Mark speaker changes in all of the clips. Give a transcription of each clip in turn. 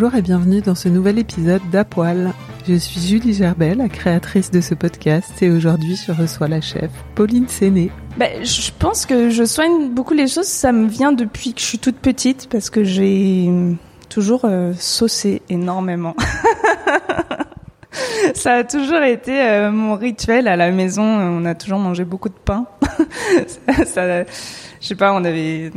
Speaker 1: Bonjour et bienvenue dans ce nouvel épisode d'Apoil. Je suis Julie Gerbet, la créatrice de ce podcast, et aujourd'hui je reçois la chef Pauline Séné.
Speaker 2: Ben, je pense que je soigne beaucoup les choses. Ça me vient depuis que je suis toute petite parce que j'ai toujours euh, saucé énormément. Ça a toujours été euh, mon rituel à la maison. On a toujours mangé beaucoup de pain. ça, ça- je sais pas, on avait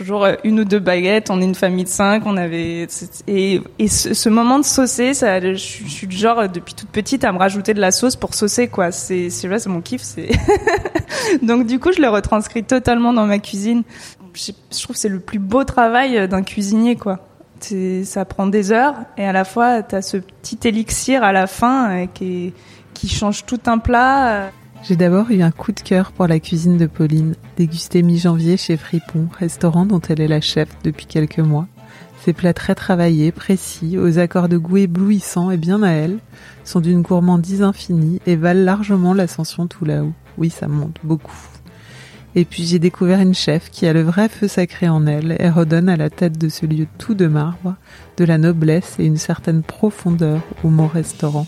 Speaker 2: toujours une ou deux baguettes. On est une famille de cinq. On avait et, et ce, moment de saucer, ça, je, suis- du genre depuis toute petite à me rajouter de la sauce pour saucer quoi. C'est c'est c'est mon kiff. C'est donc du coup, je le retranscris totalement dans ma cuisine. Je, trouve c'est le plus beau travail d'un cuisinier quoi. Ça prend des heures et à la fois t'as ce petit élixir à la fin euh, qui qui change tout un plat.
Speaker 1: J'ai d'abord eu un coup de cœur pour la cuisine de Pauline, dégustée mi-janvier chez Fripon, restaurant dont elle est la chef depuis quelques mois. Ses plats très travaillés, précis, aux accords de goût éblouissants et bien à elle, sont d'une gourmandise infinie et valent largement l'ascension tout là-haut. Oui, ça monte beaucoup. Et puis j'ai découvert une chef qui a le vrai feu sacré en elle et redonne à la tête de ce lieu tout de marbre de la noblesse et une certaine profondeur au mot restaurant.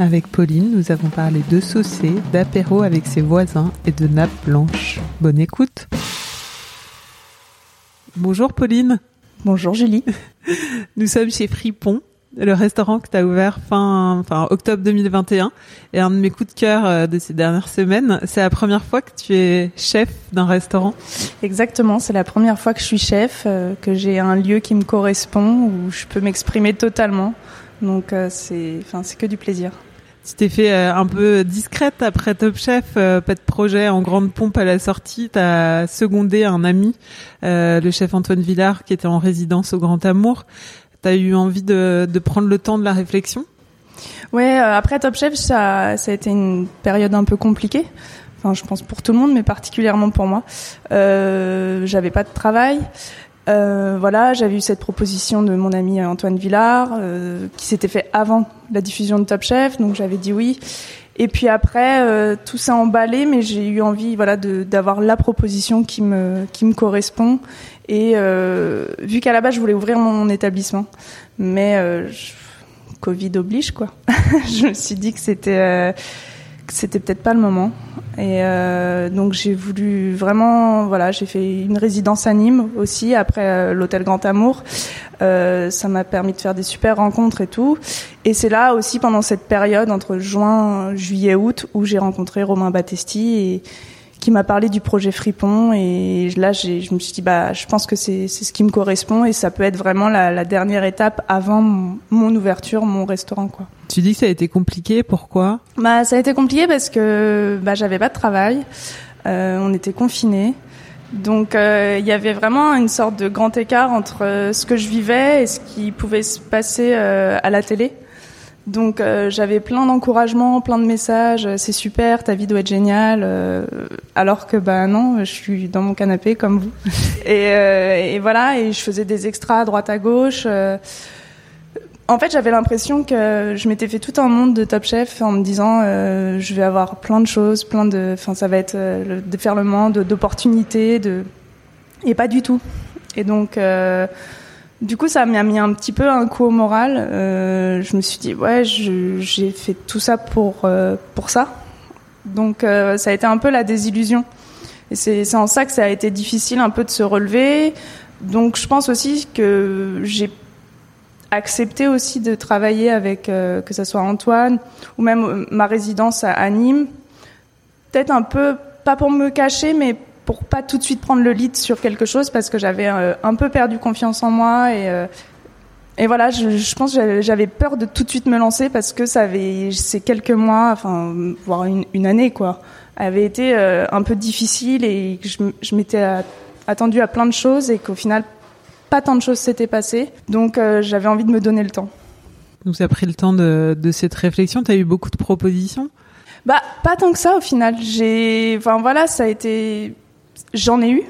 Speaker 1: Avec Pauline, nous avons parlé de saucer, d'apéro avec ses voisins et de nappes blanches. Bonne écoute. Bonjour Pauline,
Speaker 2: Bonjour Julie.
Speaker 1: nous sommes chez Fripon, le restaurant que tu as ouvert fin, enfin, octobre 2021. Et un de mes coups de cœur euh, de ces dernières semaines, c'est la première fois que tu es chef d'un restaurant.
Speaker 2: Exactement, c'est la première fois que je suis chef, euh, que j'ai un lieu qui me correspond où je peux m'exprimer totalement. Donc euh, c'est, enfin c'est que du plaisir.
Speaker 1: Tu t'es fait euh, un peu discrète après Top Chef, euh, pas de projet en grande pompe à la sortie. T'as secondé un ami, euh, le chef Antoine Villard, qui était en résidence au Grand Amour. T'as eu envie de, prendre le temps de la réflexion?
Speaker 2: Ouais, euh, après Top Chef, ça, ça a été une période un peu compliquée. Enfin, je pense pour tout le monde, mais particulièrement pour moi. Euh, j'avais pas de travail. Euh, voilà, j'avais eu cette proposition de mon ami Antoine Villard, euh, qui s'était fait avant la diffusion de Top Chef, donc j'avais dit oui. Et puis après, euh, tout s'est emballé, mais j'ai eu envie, voilà, d'avoir la proposition qui me qui me correspond. Et euh, vu qu'à la base je voulais ouvrir mon établissement, mais euh, Covid oblige quoi. je me suis dit que c'était euh, c'était peut-être pas le moment. Et euh, donc j'ai voulu vraiment, voilà, j'ai fait une résidence à Nîmes aussi après euh, l'hôtel Grand Amour. Euh, ça m'a permis de faire des super rencontres et tout. Et c'est là aussi pendant cette période entre juin, juillet, août où j'ai rencontré Romain Battesti et qui m'a parlé du projet Fripon et là je me suis dit bah je pense que c'est c'est ce qui me correspond et ça peut être vraiment la, la dernière étape avant mon, mon ouverture, mon restaurant quoi.
Speaker 1: Tu dis que ça a été compliqué, pourquoi?
Speaker 2: Bah, ça a été compliqué parce que bah, j'avais pas de travail, euh, on était confinés. Donc euh, il y avait vraiment une sorte de grand écart entre euh, ce que je vivais et ce qui pouvait se passer à la télé. Donc euh, j'avais plein d'encouragements, plein de messages, euh, c'est super, ta vie doit être géniale, euh, alors que bah non, je suis dans mon canapé comme vous. Et, et voilà, et je faisais des extras à droite à gauche. en fait, j'avais l'impression que je m'étais fait tout un monde de Top Chef en me disant je vais avoir plein de choses, plein de, enfin ça va être le déferlement d'opportunités, de et pas du tout. Et donc du coup, ça m'a mis un petit peu un coup au moral. Euh, je me suis dit ouais, j'ai fait tout ça pour euh, pour ça. Donc euh, ça a été un peu la désillusion. Et c'est en ça que ça a été difficile un peu de se relever. Donc je pense aussi que j'ai accepté aussi de travailler avec que ce soit Antoine ou même ma résidence à, Nîmes. Peut-être un peu pas pour me cacher, mais pour pas tout de suite prendre le lead sur quelque chose parce que j'avais euh, un peu perdu confiance en moi et et voilà, je, je pense que j'avais peur de tout de suite me lancer parce que ça avait ces quelques mois, enfin voire une, une année quoi, avait été un peu difficile et je, je m'étais attendu à plein de choses et qu'au final pas tant de choses s'étaient passées, donc euh, j'avais envie de me donner le temps.
Speaker 1: Donc ça a pris le temps de, de cette réflexion. Tu as eu beaucoup de propositions?
Speaker 2: Bah pas tant que ça au final. J'ai, enfin voilà, ça a été, j'en ai eu.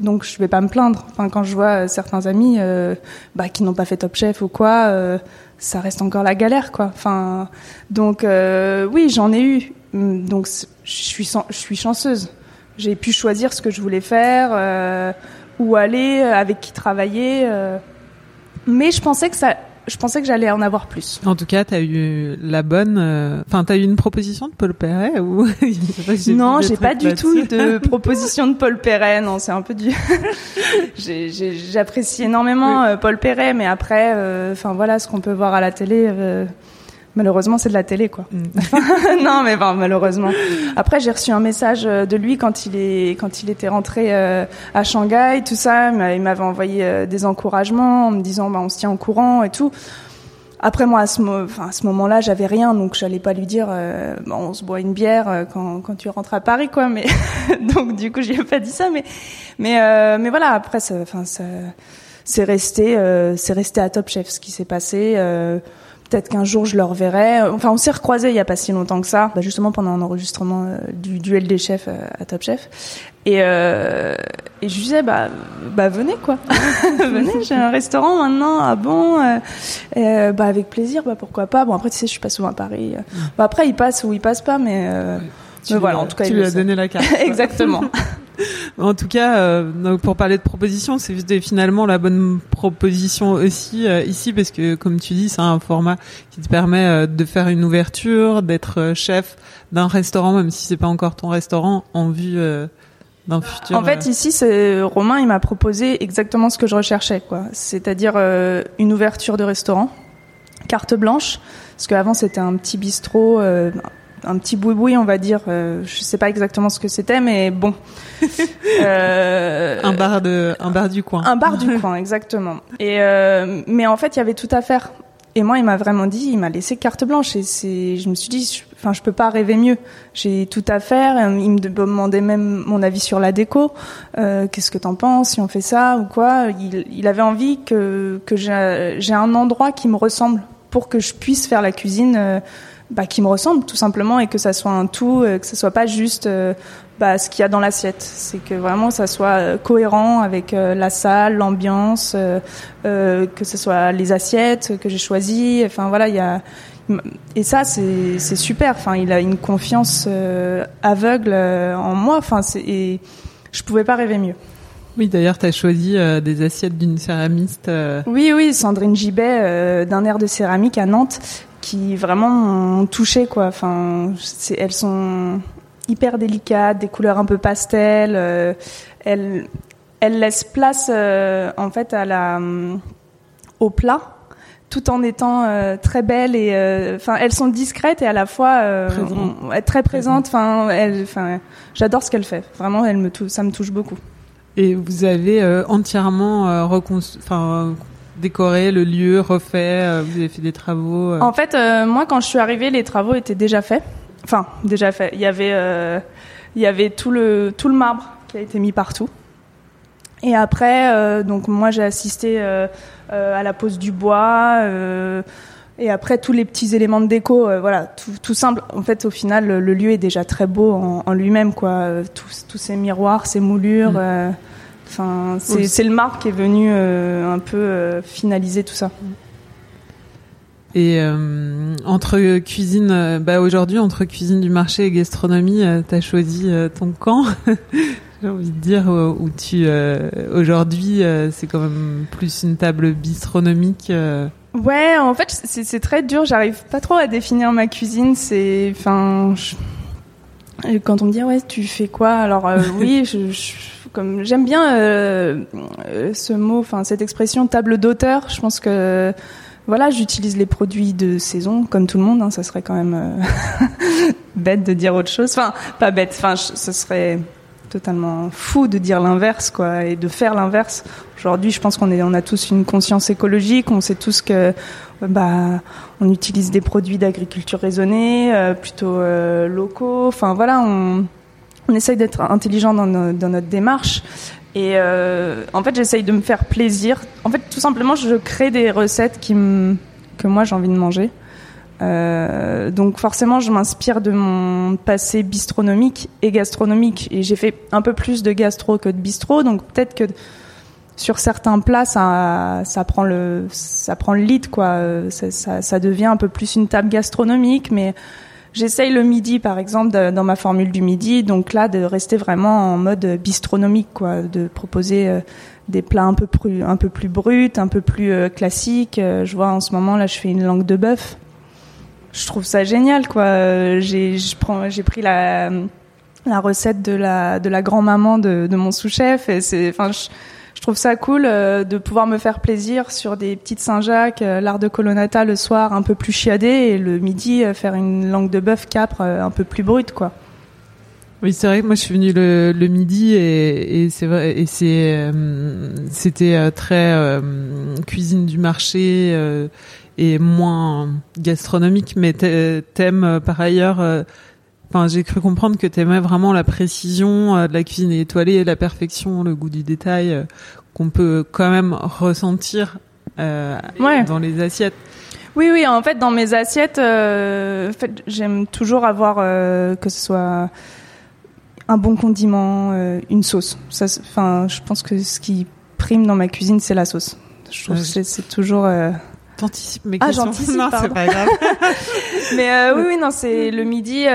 Speaker 2: Donc je vais pas me plaindre. Enfin quand je vois euh, certains amis euh, bah, qui n'ont pas fait Top Chef ou quoi, euh, ça reste encore la galère quoi. Enfin donc euh, oui j'en ai eu. Donc je suis je suis chanceuse. J'ai pu choisir ce que je voulais faire où aller, euh, avec qui travailler. Euh. Mais je pensais que ça, je pensais que j'allais en avoir plus.
Speaker 1: En tout cas, tu as eu la bonne. euh, Enfin, tu as eu une proposition de Paul Perret ou
Speaker 2: Non, j'ai pas du tout eu de proposition de Paul Perret. Non, c'est un peu du. J'apprécie énormément euh, Paul Perret, mais après, euh, enfin voilà, ce qu'on peut voir à la télé. euh, Malheureusement, c'est de la télé, quoi.
Speaker 1: Mm.
Speaker 2: non, mais enfin, malheureusement. Après, j'ai reçu un message euh, de lui quand il est quand il était rentré euh, à Shanghai, tout ça. Il m'a- il m'avait envoyé euh, des encouragements en me disant, bah, on se tient au courant et tout. Après moi, à ce, mo- enfin, à ce moment-là, j'avais rien, donc j'allais pas lui dire, euh, Bon, on se boit une bière quand, quand tu rentres à Paris, quoi. Mais donc du coup, j'y ai pas dit ça, mais mais mais voilà. Après, enfin, c'est resté, c'est resté à Top Chef ce qui s'est passé. Peut-être qu'un jour je le reverrai. Enfin, on s'est recroisés il y a pas si longtemps que ça, bah, justement pendant un enregistrement euh, du duel des chefs euh, à Top Chef. Et, euh, et je lui disais, bah, bah venez quoi, venez, j'ai un restaurant maintenant. Ah bon euh, et, Bah avec plaisir, bah pourquoi pas. Bon après tu sais, je suis pas souvent à Paris. Bah après il passe ou il passe pas, mais,
Speaker 1: Tu
Speaker 2: mais
Speaker 1: lui
Speaker 2: voilà,
Speaker 1: as-
Speaker 2: en tout cas
Speaker 1: tu
Speaker 2: il
Speaker 1: lui as donné la carte.
Speaker 2: Exactement.
Speaker 1: En tout cas, euh, pour parler de proposition, c'était finalement la bonne proposition aussi euh, ici parce que, comme tu dis, c'est un format qui te permet euh, de faire une ouverture, d'être chef d'un restaurant, même si c'est pas encore ton restaurant, en vue d'un futur.
Speaker 2: En fait, ici, c'est Romain, il m'a proposé exactement ce que je recherchais, quoi. C'est-à-dire une ouverture de restaurant, carte blanche, parce qu'avant c'était un petit bistrot, un petit boui-boui, on va dire. Euh, je sais pas exactement ce que c'était, mais bon. Euh,
Speaker 1: un bar de, un bar du coin.
Speaker 2: un bar du coin, exactement. Et euh, mais en fait, il y avait tout à faire. Et moi, il m'a vraiment dit, il m'a laissé carte blanche. Et c'est, je me suis dit, je- enfin, je peux pas rêver mieux. J'ai tout à faire. Euh, Il me demandait même mon avis sur la déco. Euh, Qu'est-ce que t'en penses si on fait ça ou quoi? Il, il avait envie que que j'ai j'ai un endroit qui me ressemble pour que je puisse faire la cuisine. Bah, qui me ressemble tout simplement et que ça soit un tout, euh, que ça soit pas juste euh, bah, ce qu'il y a dans l'assiette. C'est que vraiment ça soit euh, cohérent avec la salle, l'ambiance, euh, que ce soit les assiettes que j'ai choisies. Enfin voilà, il y a et ça c'est super. Enfin, il a une confiance euh, aveugle en moi. Enfin, et je pouvais pas rêver mieux.
Speaker 1: Oui, d'ailleurs, tu as choisi euh, des assiettes d'une céramiste. euh,
Speaker 2: Oui, oui, Sandrine Gibet euh, d'un air de céramique à Nantes, qui vraiment m'ont touché quoi. Enfin, elles sont hyper délicates, des couleurs un peu pastel. Euh, elles, elles laissent place euh, en fait à la au plat, tout en étant euh, très belles et enfin elles sont discrètes et à la fois on- très présentes. Enfin, enfin, j'adore ce qu'elle fait. Vraiment, elle me ça me touche beaucoup.
Speaker 1: Et vous avez entièrement reconstru- enfin, décoré le lieu, refait, euh, vous avez fait des travaux. euh.
Speaker 2: En fait, euh, moi, quand je suis arrivée, les travaux étaient déjà faits. Enfin, déjà faits. Il y avait, euh, il y avait tout le tout le marbre qui a été mis partout. Et après, euh, donc moi, j'ai assisté à la pose du bois. et après, tous les petits éléments de déco, voilà, tout, tout simple. En fait, au final, le, le lieu est déjà très beau en, en lui-même, quoi. Tous, tous ces miroirs, ces moulures.
Speaker 1: Mm.
Speaker 2: Enfin, c'est le marbre qui est venu euh, un peu euh, finaliser tout ça.
Speaker 1: Et euh, entre cuisine, bah aujourd'hui entre cuisine du marché et gastronomie, t'as choisi ton camp. J'ai envie de dire où tu aujourd'hui c'est quand même plus une table bistronomique.
Speaker 2: Ouais, en fait c'est très dur. J'arrive pas trop à définir ma cuisine. C'est, enfin, quand on me dit ouais tu fais quoi? Alors oui, je, je comme j'aime bien ce mot, cette expression table d'auteur. Je pense que voilà, j'utilise les produits de saison comme tout le monde. Hein, ça serait quand même euh, bête de dire autre chose. Pas bête. Enfin, ce serait totalement fou de dire l'inverse, quoi, et de faire l'inverse. Aujourd'hui, je pense qu'on est, on a tous une conscience écologique. On sait tous que, bah, on utilise des produits d'agriculture raisonnée, euh, plutôt euh, locaux. Enfin, voilà, on essaye d'être intelligent dans, notre démarche. Et euh, en fait, j'essaye de me faire plaisir. En fait, tout simplement, je crée des recettes qui que moi j'ai envie de manger. Euh, donc forcément, je m'inspire de mon passé bistronomique et gastronomique. Et j'ai fait un peu plus de gastro que de bistrot. Donc peut-être que sur certains plats, ça, ça prend le, ça prend le lead, quoi. Ça, ça, ça devient un peu plus une table gastronomique, mais J'essaye le midi, par exemple, dans ma formule du midi, donc là, de rester vraiment en mode bistronomique, quoi, de proposer euh, des plats un peu plus, un peu plus bruts, un peu plus euh, classiques. Euh, je vois en ce moment là, je fais une langue de bœuf. Je trouve ça génial, quoi. J'ai, j'ai pris la recette de la de la grand-maman de, mon sous-chef c'est, enfin, trouve ça cool euh, de pouvoir me faire plaisir sur des petites Saint-Jacques, euh, l'art de colonnata le soir un peu plus chiadé et le midi euh, faire une langue de bœuf capre un peu plus brute quoi.
Speaker 1: Oui, c'est vrai que moi je suis venue le, le midi et, et c'est vrai et c'est c'était très cuisine du marché et moins gastronomique, mais thème par ailleurs. Enfin, j'ai cru comprendre que tu aimais vraiment la précision de la cuisine étoilée, la perfection, le goût du détail qu'on peut quand même ressentir euh, dans les assiettes.
Speaker 2: Oui, oui, en fait, dans mes assiettes, euh, en fait, j'aime toujours avoir euh, que ce soit un bon condiment, euh, une sauce. Enfin, je pense que ce qui prime dans ma cuisine, c'est la sauce. Je trouve que c'est toujours. Euh...
Speaker 1: T'anticipes mes ah, questions.
Speaker 2: Ah, non, c'est pas grave. Mais oui, oui, non, c'est le midi.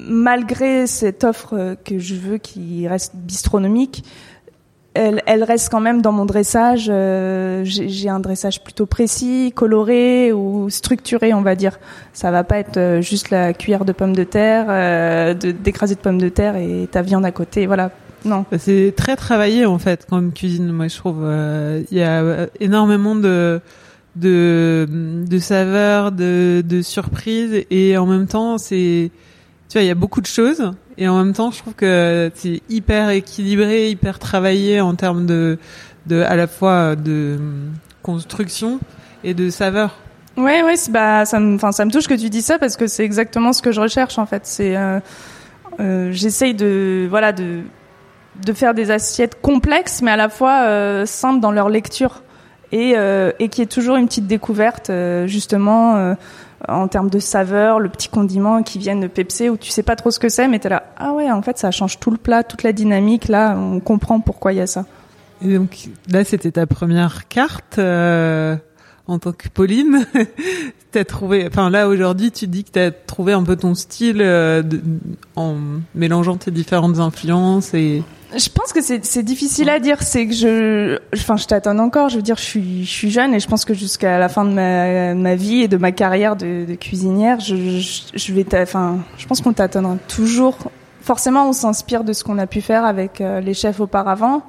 Speaker 2: malgré cette offre que je veux qui reste bistronomique, elle, elle, reste quand même dans mon dressage. Euh, j'ai un dressage plutôt précis, coloré ou structuré, on va dire. Ça va pas être euh, juste la cuillère de pommes de terre, euh, d'écraser de, pommes de terre et ta viande à côté. Voilà. Non.
Speaker 1: C'est très travaillé en fait comme cuisine. Moi, je trouve euh, il y a énormément de de, de saveurs, de, de surprises et en même temps c'est tu vois il y a beaucoup de choses et en même temps, je trouve que c'est hyper équilibré, hyper travaillé en termes de, de à la fois de construction et de saveur.
Speaker 2: Ouais, ouais, bah ça me, enfin ça me touche que tu dis ça parce que c'est exactement ce que je recherche en fait. C'est, euh, euh, j'essaye de, voilà, de, de faire des assiettes complexes, mais à la fois euh, simples dans leur lecture et euh, et qui est toujours une petite découverte euh, justement en termes de saveur, le petit condiment qui vient de pepser où tu sais pas trop ce que c'est, mais t'es là, ah ouais, en fait, ça change tout le plat, toute la dynamique. Là, on comprend pourquoi il y a ça.
Speaker 1: Et donc là, c'était ta première carte euh, en tant que Pauline. t'as trouvé, enfin là aujourd'hui, tu dis que t'as trouvé un peu ton style euh, en mélangeant tes différentes influences et
Speaker 2: je pense que c'est difficile à dire. C'est que je, enfin, je t'attends encore. Je veux dire, je suis, je suis jeune et je pense que jusqu'à la fin de ma, vie et de ma carrière de, cuisinière, je, vais, enfin, je pense qu'on t'attendra toujours. Forcément, on s'inspire de ce qu'on a pu faire avec euh, les chefs auparavant.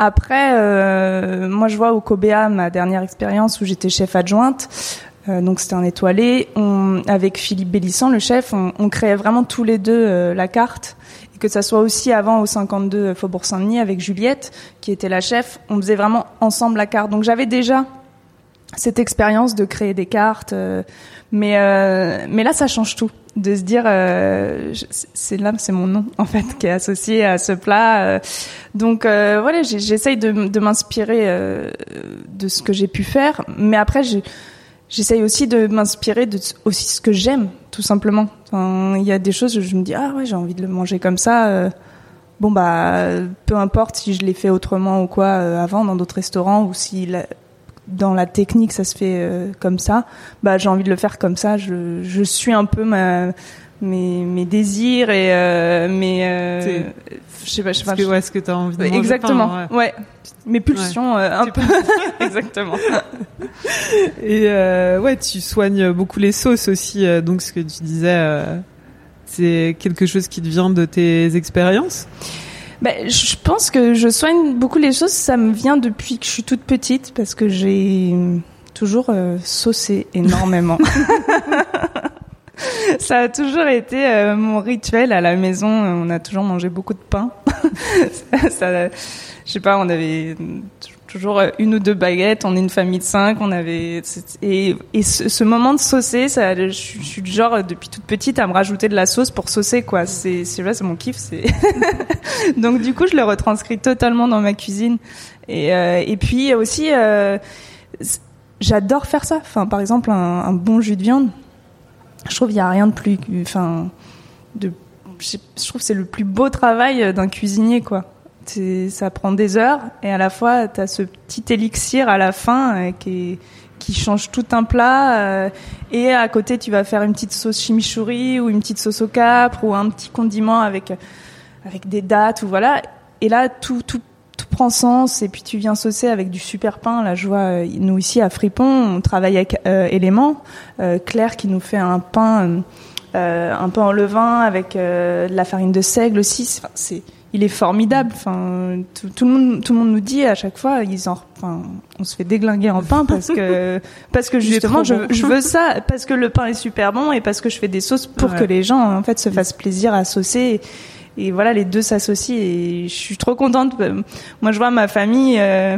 Speaker 2: Après, euh, moi, je vois au Cobea ma dernière expérience où j'étais chef adjointe. Euh, donc c'était un étoilé. On, avec Philippe Bélissant, le chef, on, on créait vraiment tous les deux euh, la carte que ça soit aussi avant au 52 Faubourg Saint-Denis avec Juliette, qui était la chef, on faisait vraiment ensemble la carte. Donc j'avais déjà cette expérience de créer des cartes, euh, mais euh, mais là ça change tout, de se dire euh, c'est là c'est mon nom en fait qui est associé à ce plat. donc voilà, j'essaye de, m'inspirer de ce que j'ai pu faire, mais après j'essaye aussi de m'inspirer de aussi ce que j'aime, tout simplement. Il y a des choses où je me dis ah ouais j'ai envie de le manger comme ça. Euh, bon bah peu importe si je l'ai fait autrement ou quoi euh, avant dans d'autres restaurants ou si dans la technique ça se fait euh, comme ça, bah j'ai envie de le faire comme ça. Je, je suis un peu ma mes, mes désirs et euh, mes euh, je sais pas je sais pas.
Speaker 1: ce que, ouais, ce que tu as envie de
Speaker 2: exactement. ouais. ouais. mes pulsions euh, un peu. exactement.
Speaker 1: Et euh, ouais tu soignes beaucoup les sauces aussi donc ce que tu disais c'est quelque chose qui te vient de tes expériences?
Speaker 2: Ben, je pense que je soigne beaucoup les choses ça me vient depuis que je suis toute petite parce que j'ai toujours euh, saucé énormément ça a toujours été euh, mon rituel à la maison. On a toujours mangé beaucoup de pain. ça, je sais pas, on avait toujours une ou deux baguettes. On est une famille de cinq. On avait et, et ce, moment de saucer, ça, je, suis du genre depuis toute petite à me rajouter de la sauce pour saucer quoi. C'est c'est là, c'est mon kiff. C'est donc du coup, je le retranscris totalement dans ma cuisine. Et euh, et puis aussi, euh, j'adore faire ça. Enfin, par exemple, un, bon jus de viande je trouve qu'il n'y a rien de plus, enfin, je, trouve c'est le plus beau travail d'un cuisinier, quoi. Ça prend des heures et à la fois tu as ce petit élixir à la fin euh, qui, change tout un plat euh, et à côté tu vas faire une petite sauce chimichurri ou une petite sauce au capre ou un petit condiment avec avec des dattes ou voilà et là tout tout tout prend sens et puis tu viens saucer avec du super pain. Là, je vois nous ici à Fripon, on travaille avec euh, Élément, euh, Claire qui nous fait un pain, un pain en levain avec de la farine de seigle aussi. Il est formidable. Enfin, tout, tout, le monde, tout le monde nous dit à chaque fois, ils en, enfin, on se fait déglinguer en pain parce que, parce que justement, je, bon. je, veux ça, parce que le pain est super bon et parce que je fais des sauces pour ouais. que les gens en fait se fassent plaisir à saucer. Et, voilà, les deux s'associent et je suis trop contente. Moi, je vois ma famille. Euh,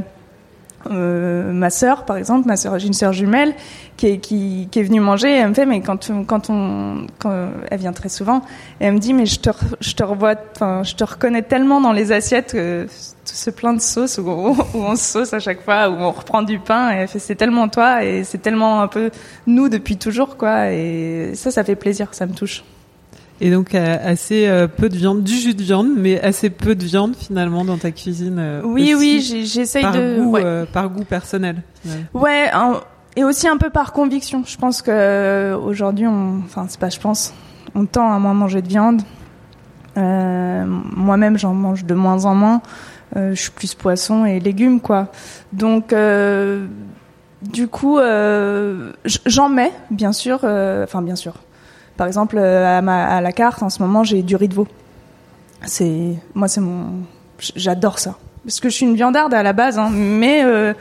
Speaker 2: euh, ma sœur, par exemple, ma sœur, j'ai une sœur jumelle qui est, qui, qui est venue manger. Elle me fait, mais quand, quand on, quand elle vient très souvent, elle me dit, mais je te, je te revois, enfin, je te reconnais tellement dans les assiettes, euh, tout ce plein de sauces où, où, on sauce à chaque fois, où on reprend du pain. Et elle fait, c'est tellement toi et c'est tellement un peu nous depuis toujours, quoi. Et ça, ça fait plaisir, ça me touche.
Speaker 1: Et donc euh, assez euh, peu de viande, du jus de viande, mais assez peu de viande finalement dans ta cuisine. Euh,
Speaker 2: oui,
Speaker 1: aussi,
Speaker 2: oui, j'essaye
Speaker 1: de
Speaker 2: goût,
Speaker 1: ouais. par goût personnel.
Speaker 2: Finalement. Ouais, un, et aussi un peu par conviction. Je pense que aujourd'hui, on, enfin c'est pas, je pense, on tend à moins manger de viande. Moi-même, j'en mange de moins en moins. je suis plus poisson et légumes, quoi. Donc du coup, j'en mets, bien sûr. Enfin, bien sûr par exemple, à, ma, à la carte, en ce moment, j'ai du riz de veau. C'est, moi, c'est mon, j'adore ça. Parce que je suis une viandarde à la base, hein, mais, euh,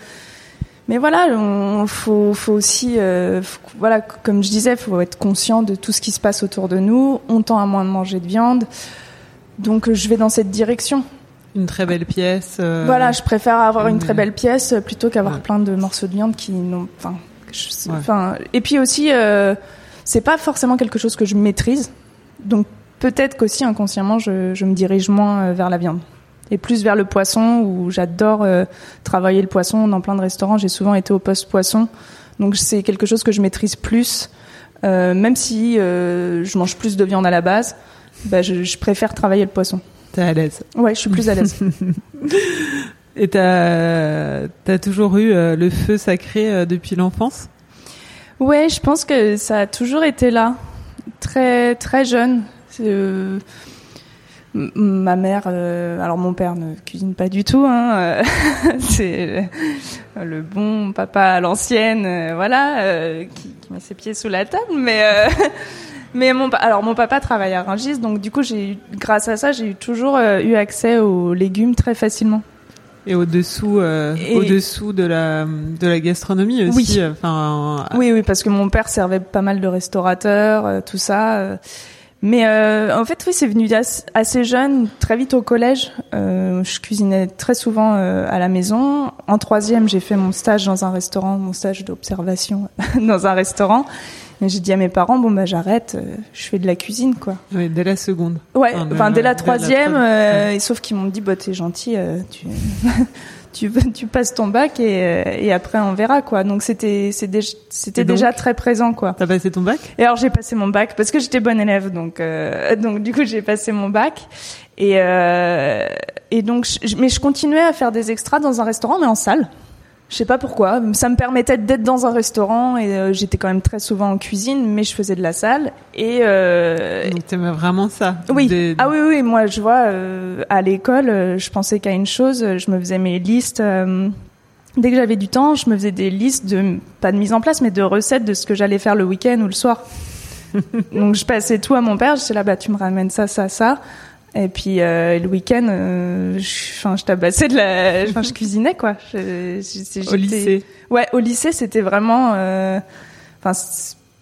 Speaker 2: mais voilà, on, faut, faut aussi, euh, faut, voilà, comme je disais, faut être conscient de tout ce qui se passe autour de nous. On tend à moins de manger de viande, donc je vais dans cette direction.
Speaker 1: Une très belle pièce. Euh...
Speaker 2: Voilà, je préfère avoir une très belle pièce plutôt qu'avoir ouais. plein de morceaux de viande qui n'ont, enfin, enfin, ouais. et puis aussi. Euh, c'est pas forcément quelque chose que je maîtrise. Donc peut-être qu'aussi inconsciemment, je, je, me dirige moins vers la viande et plus vers le poisson où j'adore euh, travailler le poisson dans plein de restaurants. J'ai souvent été au poste poisson, donc c'est quelque chose que je maîtrise plus. Euh, même si euh, je mange plus de viande à la base, bah, je, je préfère travailler le poisson.
Speaker 1: T'es à l'aise.
Speaker 2: Ouais, je suis plus à l'aise.
Speaker 1: Et t'as as toujours eu le feu sacré depuis l'enfance?
Speaker 2: Ouais, je pense que ça a toujours été là, très très jeune. Ma mère, euh, alors mon père ne cuisine pas du tout, hein, euh, c'est le bon papa à l'ancienne, euh, voilà, qui, qui, met ses pieds sous la table, mais mais mon alors mon papa travaille à Rungis, donc du coup j'ai grâce à ça j'ai toujours eu accès aux légumes très facilement.
Speaker 1: Et au-dessous, euh, au-dessous de la de la gastronomie aussi.
Speaker 2: Oui.
Speaker 1: Enfin.
Speaker 2: Oui, oui, parce que mon père servait pas mal de restaurateurs, tout ça. Euh. Mais euh, en fait, oui, c'est venu assez, jeune, très vite au collège. je cuisinais très souvent à la maison. En troisième, j'ai fait mon stage dans un restaurant, mon stage d'observation dans un restaurant. Et j'ai dit à mes parents, bon bah j'arrête, euh, je fais de la cuisine quoi.
Speaker 1: Oui, dès la seconde.
Speaker 2: Ouais, enfin, dès la troisième, dès la euh, ouais. sauf qu'ils m'ont dit, bah t'es gentil, euh, tu, tu, tu passes ton bac et, et après on verra quoi. Donc c'était c'était déjà très présent quoi.
Speaker 1: T'as passé ton bac?
Speaker 2: Et alors j'ai passé mon bac parce que j'étais bonne élève, donc donc du coup j'ai passé mon bac et et donc je, mais je continuais à faire des extras dans un restaurant mais en salle Je sais pas pourquoi. Ça me permettait d'être dans un restaurant et euh, j'étais quand même très souvent en cuisine, mais je faisais de la salle. Et euh,
Speaker 1: Donc t'aimais vraiment ça
Speaker 2: oui. Ah oui, oui. Moi, je vois euh, à l'école, euh, je pensais qu'à une chose. Je me faisais mes listes. dès que j'avais du temps, je me faisais des listes de pas de mise en place, mais de recettes de ce que j'allais faire le week-end ou le soir. Donc je passais tout à mon père. Je disais là, bah tu me ramènes ça, ça, ça. Et puis euh, le week-end, euh, je, tabassais de la, enfin, je cuisinais quoi. Je- je-
Speaker 1: Au lycée.
Speaker 2: Ouais, au lycée, c'était vraiment, euh, enfin,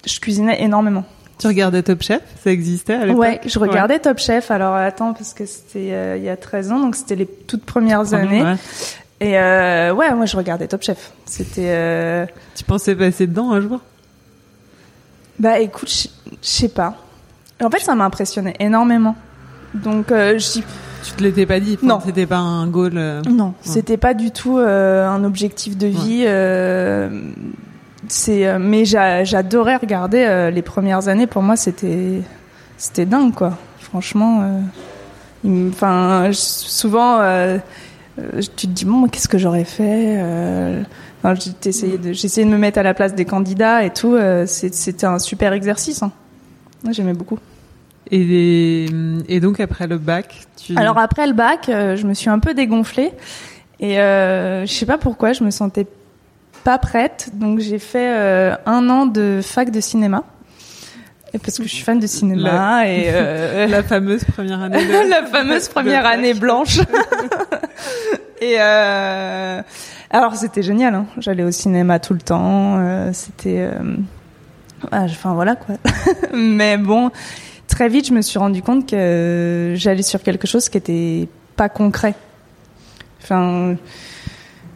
Speaker 2: je cuisinais énormément.
Speaker 1: Tu regardais Top Chef? Ça existait à l'époque?
Speaker 2: Ouais, je regardais Top Chef. Alors attends, parce que c'était euh, il y a 13 ans, donc c'était les toutes premières années.
Speaker 1: Ouais.
Speaker 2: Et ouais, moi je regardais Top Chef. C'était,
Speaker 1: Tu pensais passer dedans un jour?
Speaker 2: Bah écoute, je sais pas. En fait, ça m'a impressionné énormément. Donc euh,
Speaker 1: Tu te l'étais pas dit enfin,
Speaker 2: Non.
Speaker 1: C'était pas un goal euh,
Speaker 2: Non, c'était pas du tout euh, un objectif de vie. euh, c'est, mais j'a- j'adorais regarder les premières années. Pour moi, c'était, c'était dingue, quoi. Franchement, enfin, souvent, tu te dis bon, qu'est-ce que j'aurais fait enfin, essayé de, j'essayais de me mettre à la place des candidats et tout. c'était un super exercice. Hein. J'aimais beaucoup.
Speaker 1: Et, donc après le bac, tu...
Speaker 2: Alors après le bac, euh, je me suis un peu dégonflée et euh, je sais pas pourquoi, je me sentais pas prête, donc j'ai fait euh, un an de fac de cinéma. Et parce que je suis fan de cinéma et euh,
Speaker 1: la fameuse première année de...
Speaker 2: la fameuse première année blanche. et euh, alors c'était génial, hein. j'allais au cinéma tout le temps, euh, c'était, ah, enfin voilà quoi. Mais bon, très vite je me suis rendu compte que j'allais sur quelque chose qui était pas concret. Enfin,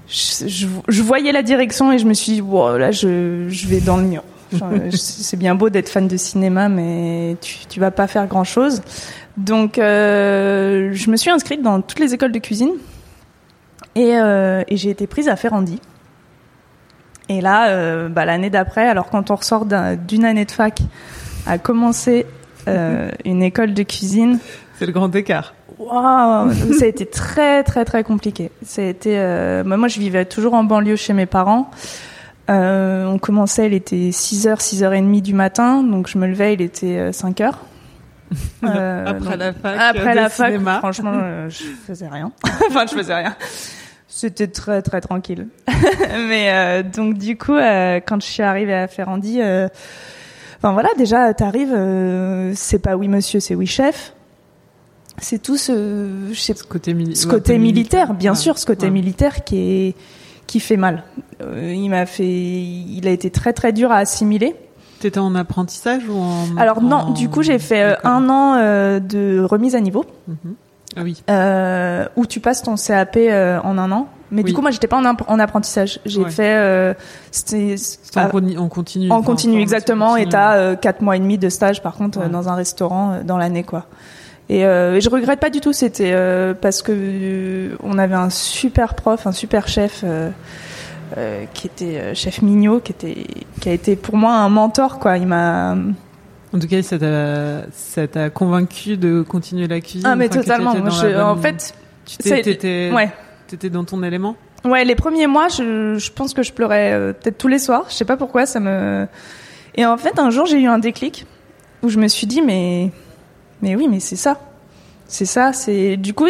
Speaker 2: je, je- je voyais la direction et je me suis dit, wow, là je, je vais dans le mur. Enfin, c'est bien beau d'être fan de cinéma, mais tu, tu vas pas faire grand chose. Donc, euh, je me suis inscrite dans toutes les écoles de cuisine et, euh, et j'ai été prise à Ferrandi. Et là, euh, bah, l'année d'après, alors quand on ressort d'un- d'une année de fac à commencer euh, une école de cuisine,
Speaker 1: C'est le grand écart.
Speaker 2: Waouh, ça a été très très très compliqué. Ça a été, euh, moi je vivais toujours en banlieue chez mes parents. Euh, on commençait, il était 6h, 6h30 du matin, donc je me levais, il était 5h.
Speaker 1: Après la fac
Speaker 2: Après la fac, franchement, euh, je faisais rien. enfin, je faisais rien. C'était très très tranquille. Mais euh, donc du coup, quand je suis arrivée à Ferrandi, enfin voilà, déjà t'arrives, euh, c'est pas oui monsieur, c'est oui chef. C'est tout ce, je sais
Speaker 1: Ce côté, mili-
Speaker 2: ce militaire, bien
Speaker 1: Ouais.
Speaker 2: sûr, ce côté
Speaker 1: Ouais.
Speaker 2: militaire qui est qui fait mal. Euh, il m'a fait, il a été très très dur à assimiler.
Speaker 1: T'étais en apprentissage ou en...
Speaker 2: Alors non,
Speaker 1: en
Speaker 2: du coup j'ai fait euh, un an euh, de remise à niveau
Speaker 1: Mhm. Ah oui.
Speaker 2: où tu passes ton CAP en un an. Mais
Speaker 1: Oui.
Speaker 2: du coup moi j'étais pas en, app- en apprentissage. J'ai
Speaker 1: Ouais.
Speaker 2: fait euh, c'était
Speaker 1: en, en continu.
Speaker 2: en continu exactement et t'as euh, quatre mois et demi de stage par contre euh, dans un restaurant euh, dans l'année quoi. Et, euh, et je regrette pas du tout. C'était euh, parce que on avait un super prof, un super chef. qui était chef Mignot, qui était qui a été pour moi un mentor quoi. Il m'a
Speaker 1: En tout cas, ça t'a, convaincu de continuer la cuisine.
Speaker 2: ah mais totalement. je- En fait,
Speaker 1: tu t'étais,
Speaker 2: ouais.
Speaker 1: T'étais dans ton élément?
Speaker 2: Ouais, les premiers mois, je, pense que je pleurais euh, peut-être tous les soirs. Je sais pas pourquoi, ça me. Et en fait, un jour, j'ai eu un déclic où je me suis dit, mais, mais oui, mais c'est ça, c'est ça, c'est du coup,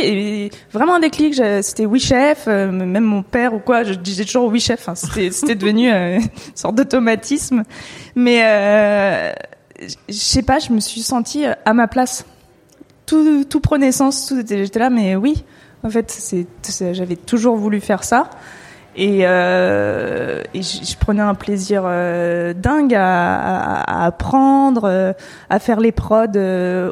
Speaker 2: vraiment un déclic. C'était oui chef, euh, même mon père ou quoi, je disais toujours oui chef. Enfin, c'était, devenu euh, une sorte d'automatisme. Mais euh, je sais pas, je me suis sentie à ma place. Tout, tout prenait sens, j'étais là, mais oui. En fait, c'est, c'est- j'avais toujours voulu faire ça. Et, euh, et je, prenais un plaisir euh, dingue à, à- à apprendre, euh, à faire les prods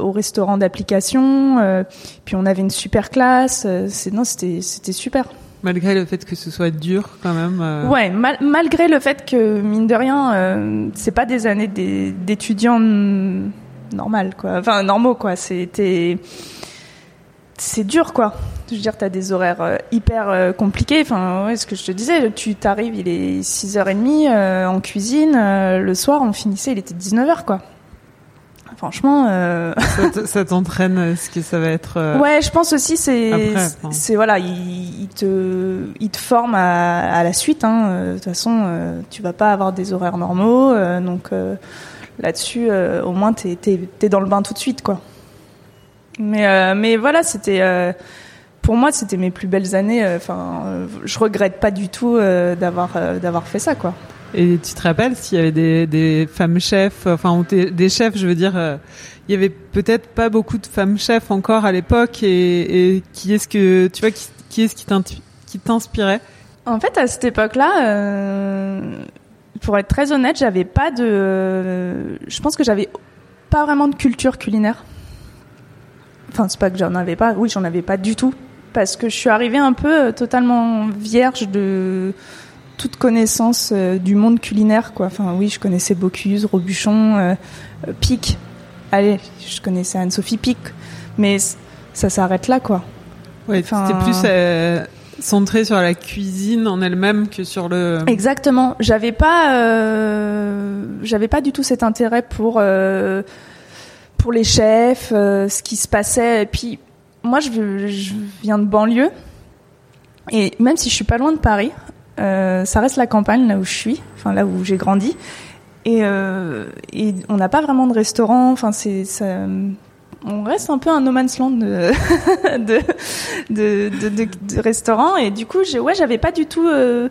Speaker 2: au restaurant d'application. puis on avait une super classe. c'est, non, c'était, c'était super.
Speaker 1: Malgré le fait que ce soit dur, quand même.
Speaker 2: Ouais, mal- malgré le fait que mine de rien, c'est pas des années d'é- d'étudiants normales, quoi. Enfin normaux, quoi. C'était c'est dur, quoi. Je veux dire, t'as des horaires euh, hyper euh, compliqués. Enfin, ouais, ce que je te disais, tu t'arrives, il est 6h30 euh, en cuisine. euh, le soir, on finissait, il était 19h, quoi. franchement euh...
Speaker 1: ça t'entraîne ce que ça va être
Speaker 2: ouais je pense aussi c'est c'est voilà il, il, te il te forme à, à la suite hein. De toute façon tu vas pas avoir des horaires normaux donc là-dessus au moins t'es t'es t'es dans le bain tout de suite quoi mais mais voilà c'était pour moi c'était mes plus belles années enfin je regrette pas du tout d'avoir d'avoir fait ça quoi.
Speaker 1: Et tu te rappelles s'il y avait des, des femmes chefs, enfin des chefs, je veux dire, euh, il y avait peut-être pas beaucoup de femmes chefs encore à l'époque, et, et, qui est-ce que tu vois, qui, qui est-ce qui t'inspirait?
Speaker 2: En fait, à cette époque-là, euh, pour être très honnête, j'avais pas de, euh, je pense que j'avais pas vraiment de culture culinaire. Enfin, c'est pas que j'en avais pas, oui, j'en avais pas du tout, parce que je suis arrivée un peu euh, totalement vierge de toute connaissance euh, du monde culinaire, quoi. Enfin, oui, je connaissais Bocuse, Robuchon, euh, Pic. Allez, je connaissais Anne-Sophie Pic, mais ça s'arrête là, quoi.
Speaker 1: Enfin, c'était plus euh, centré sur la cuisine en elle-même que sur le.
Speaker 2: Exactement. J'avais pas, euh, j'avais pas du tout cet intérêt pour euh, pour les chefs, ce qui se passait. Et puis, moi, je, viens de banlieue. Et même si je suis pas loin de Paris, euh, ça reste la campagne là où je suis, enfin là où j'ai grandi, et, euh, on n'a pas vraiment de restaurant. Enfin c'est on reste un peu un no man's land de de, de, de, et du coup ouais j'avais pas du tout euh,